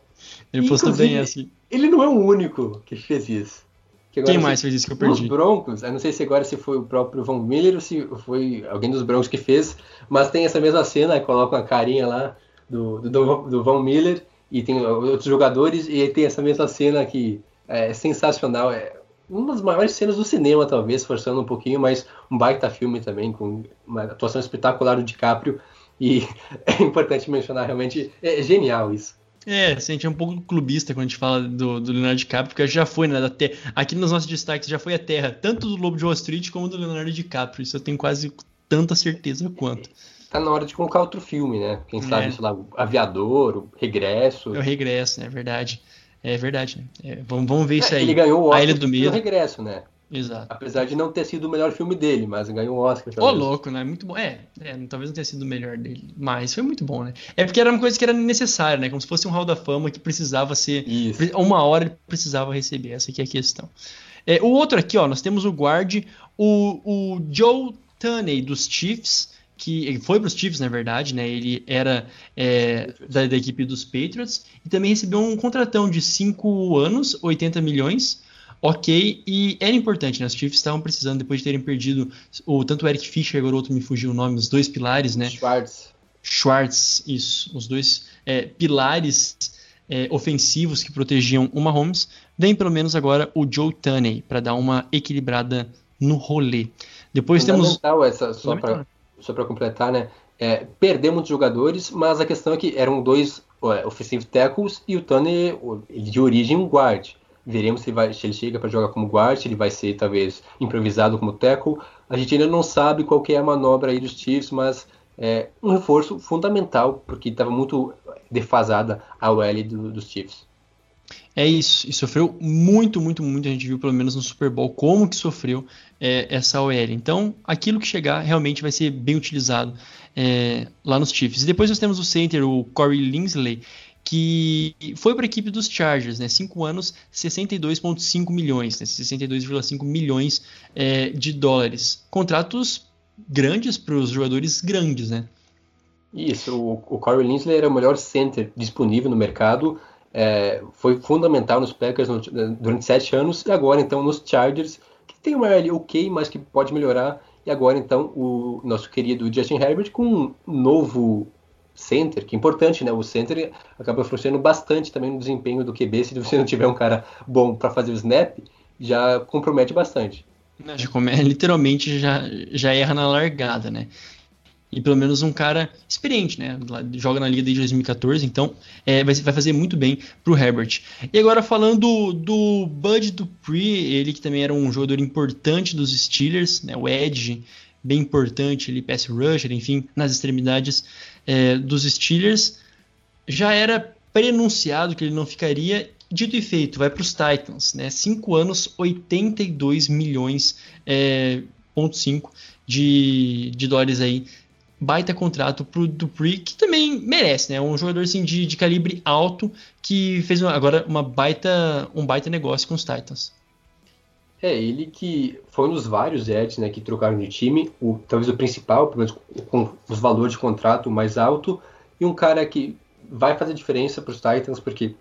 Ele postou bem essa. Ele não é o único que fez isso. Que Quem se- mais fez isso que eu perdi? Broncos, eu não sei se agora se foi o próprio Von Miller ou se foi alguém dos Broncos que fez, mas tem essa mesma cena, coloca uma carinha lá do, do, do Von Miller e tem outros jogadores e tem essa mesma cena que é sensacional, é uma das maiores cenas do cinema talvez, forçando um pouquinho, mas um baita filme também, com uma atuação espetacular do DiCaprio e é importante mencionar, realmente é genial isso. É, assim, a gente é um pouco clubista quando a gente fala do, do Leonardo DiCaprio, porque já foi, né, da te... aqui nos nossos destaques já foi a terra, tanto do Lobo de Wall Street como do Leonardo DiCaprio, isso eu tenho quase tanta certeza quanto. Tá na hora de colocar outro filme, né? Quem sabe, É. sei lá, Aviador, o Regresso. É o regresso, né, é verdade. É verdade, né? É, vamos, vamos ver isso É, aí. Ele ganhou o A Oscar Ilha do Medo. regresso, né? Exato. Apesar de não ter sido o melhor filme dele, mas ganhou o Oscar. Ô, talvez. louco, né? Muito bom. É, é, talvez não tenha sido o melhor dele, mas foi muito bom, né? É porque era uma coisa que era necessária, né? Como se fosse um hall da fama que precisava ser. Isso. Uma hora ele precisava receber, essa aqui é a questão. É, o outro aqui, ó, nós temos o guard, o, o Joe Tunney dos Chiefs, que ele foi para os Chiefs, na verdade, né? Ele era é, da, da equipe dos Patriots e também recebeu um contratão de 5 anos, 80 milhões. Ok, e era importante, né? Os Chiefs estavam precisando, depois de terem perdido o, tanto o Eric Fischer, agora o outro me fugiu o nome, os dois pilares, né? Schwartz. Schwartz, isso, os dois é, pilares é, ofensivos que protegiam o Mahomes, vem pelo menos agora o Joe Tunney para dar uma equilibrada no rolê. Depois temos essa, só para só pra completar, né? É, muitos jogadores, mas a questão é que eram dois é, offensive tackles e o ele de origem um guard. Veremos se, vai, se ele chega para jogar como guard, se ele vai ser talvez improvisado como tackle. A gente ainda não sabe qual que é a manobra aí dos Chiefs, mas é um reforço fundamental, porque estava muito defasada a OL do- dos Chiefs. É isso, e sofreu muito, muito, muito. A gente viu pelo menos no Super Bowl como que sofreu é, essa OL. Então, aquilo que chegar realmente vai ser bem utilizado é, lá nos Chiefs. E depois nós temos o center, o Corey Linsley, que foi para a equipe dos Chargers, né? 5 anos, 62,5 milhões, né? 62,5 milhões é, de dólares. Contratos grandes para os jogadores grandes, né? Isso, o, o Corey Linsley era o melhor center disponível no mercado, é, foi fundamental nos Packers no- durante sete anos, e agora então nos Chargers, que tem uma área ok, mas que pode melhorar, e agora então o nosso querido Justin Herbert com um novo center, que é importante, né? O center acaba funcionando bastante também no desempenho do QB, se você não tiver um cara bom para fazer o snap, já compromete bastante. Já come, literalmente já, já erra na largada, né? E pelo menos um cara experiente, né? Joga na liga desde 2014, então é, vai, vai fazer muito bem pro Herbert. E agora falando do Bud Dupree, ele que também era um jogador importante dos Steelers, né? O Edge, bem importante, ele pass rusher, enfim, nas extremidades é, dos Steelers. Já era prenunciado que ele não ficaria. Dito e feito, vai para os Titans, né? 5 anos, 82 milhões, é, ponto 5 de, de dólares aí. Baita contrato pro Dupree, que também merece, né? Um jogador assim, de, de calibre alto que fez uma- agora uma baita, um baita negócio com os Titans. É, ele que foi um dos vários Eds né, que trocaram de time, o, talvez o principal, pelo menos com os valores de contrato mais alto, e um cara que vai fazer diferença para os Titans, porque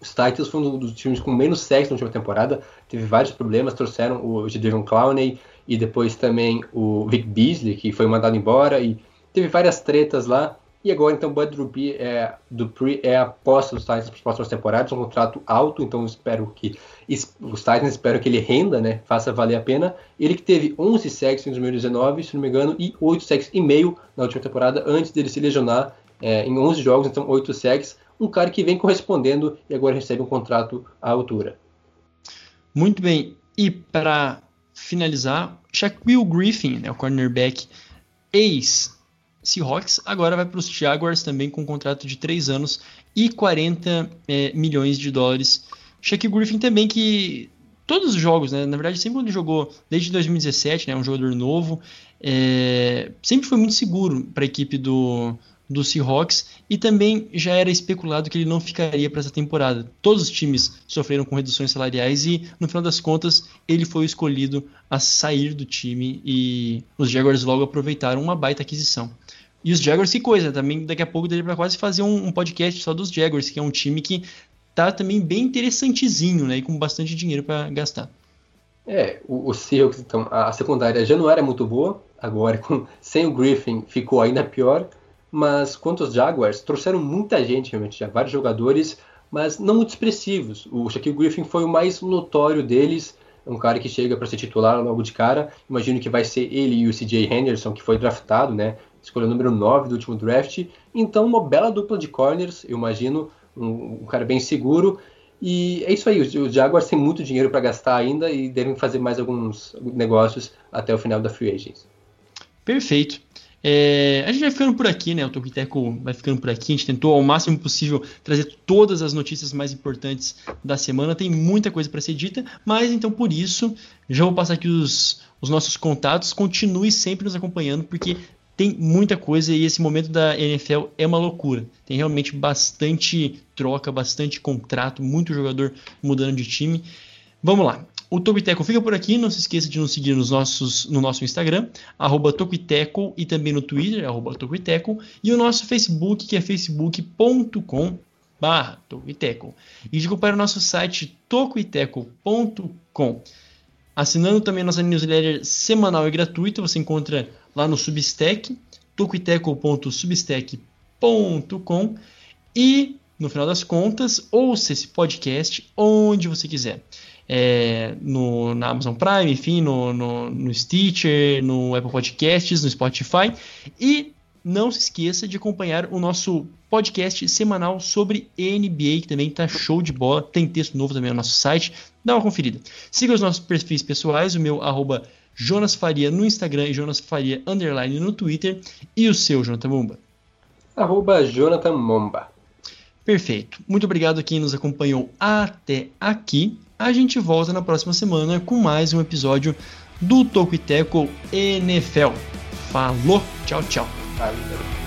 os Titans foi um dos times com menos sexo na última temporada, teve vários problemas, trouxeram o Jadon Clowney e depois também o Vic Beasley, que foi mandado embora, e teve várias tretas lá, e agora então Bud é, Dupree é a aposta dos Titans para as próximas temporadas, um contrato alto, então espero que os Titans espero que ele renda, né, faça valer a pena. Ele que teve 11 sacks em 2019, se não me engano, e 8 sacks e meio na última temporada, antes dele se lesionar é, em 11 jogos, então 8 sacks. Um cara que vem correspondendo e agora recebe um contrato à altura. Muito bem. E para finalizar, Shaquille Griffin, né, o cornerback ex Seahawks, agora vai para os Jaguars também com um contrato de 3 anos e 40 é, milhões de dólares. Shaquille Griffin também que todos os jogos, né? Na verdade, sempre quando jogou desde 2017, né? Um jogador novo, é, sempre foi muito seguro para a equipe do, do Seahawks e também já era especulado que ele não ficaria para essa temporada. Todos os times sofreram com reduções salariais e no final das contas ele foi escolhido a sair do time e os Jaguars logo aproveitaram uma baita aquisição. E os Jaguars, que coisa, também daqui a pouco daria para quase fazer um, um, podcast só dos Jaguars, que é um time que tá também bem interessantezinho, né, e com bastante dinheiro para gastar. É, o, o Seahawks, então, a secundária já não era muito boa, agora com, sem o Griffin ficou ainda pior mas quanto aos Jaguars, trouxeram muita gente, realmente, já vários jogadores, mas não muito expressivos. O Shaquille Griffin foi o mais notório deles, é um cara que chega para ser titular logo de cara. Imagino que vai ser ele e o CJ Henderson, que foi draftado, né? Escolheu o número 9 do último draft. Então, uma bela dupla de corners, eu imagino, um, um cara bem seguro. E é isso aí, os Jaguars têm muito dinheiro para gastar ainda e devem fazer mais alguns negócios até o final da free agency. Perfeito. É, a gente vai ficando por aqui, né? O Tokiteco vai ficando por aqui. A gente tentou ao máximo possível trazer todas as notícias mais importantes da semana. Tem muita coisa para ser dita, mas então por isso já vou passar aqui os, os nossos contatos. Continue sempre nos acompanhando, porque tem muita coisa e esse momento da NFL é uma loucura. Tem realmente bastante troca, bastante contrato, muito jogador mudando de time. Vamos lá. O Tokiteco fica por aqui. Não se esqueça de nos seguir nos nossos, no nosso Instagram, arroba Tokiteco, e também no Twitter, arroba Tokiteco, e o nosso Facebook, que é facebook.com barra. E de para o nosso site tocoiteco.com. Assinando também nossa newsletter semanal e gratuita, você encontra lá no Substack, tocoiteco.substack.com e no final das contas, ouça esse podcast onde você quiser é, no, na Amazon Prime, enfim, no, no, no Stitcher, no Apple Podcasts, no Spotify. E não se esqueça de acompanhar o nosso podcast semanal sobre NBA, que também tá show de bola. Tem texto novo também no nosso site. Dá uma conferida. Siga os nossos perfis pessoais, o meu arroba Jonas Faria no Instagram e Jonas Faria underline no Twitter. E o seu, Jonathan Momba? Arroba Jonathan Momba. Perfeito. Muito obrigado a quem nos acompanhou até aqui. A gente volta na próxima semana com mais um episódio do Toco e Teco NFL. Falou, tchau, tchau. Valeu.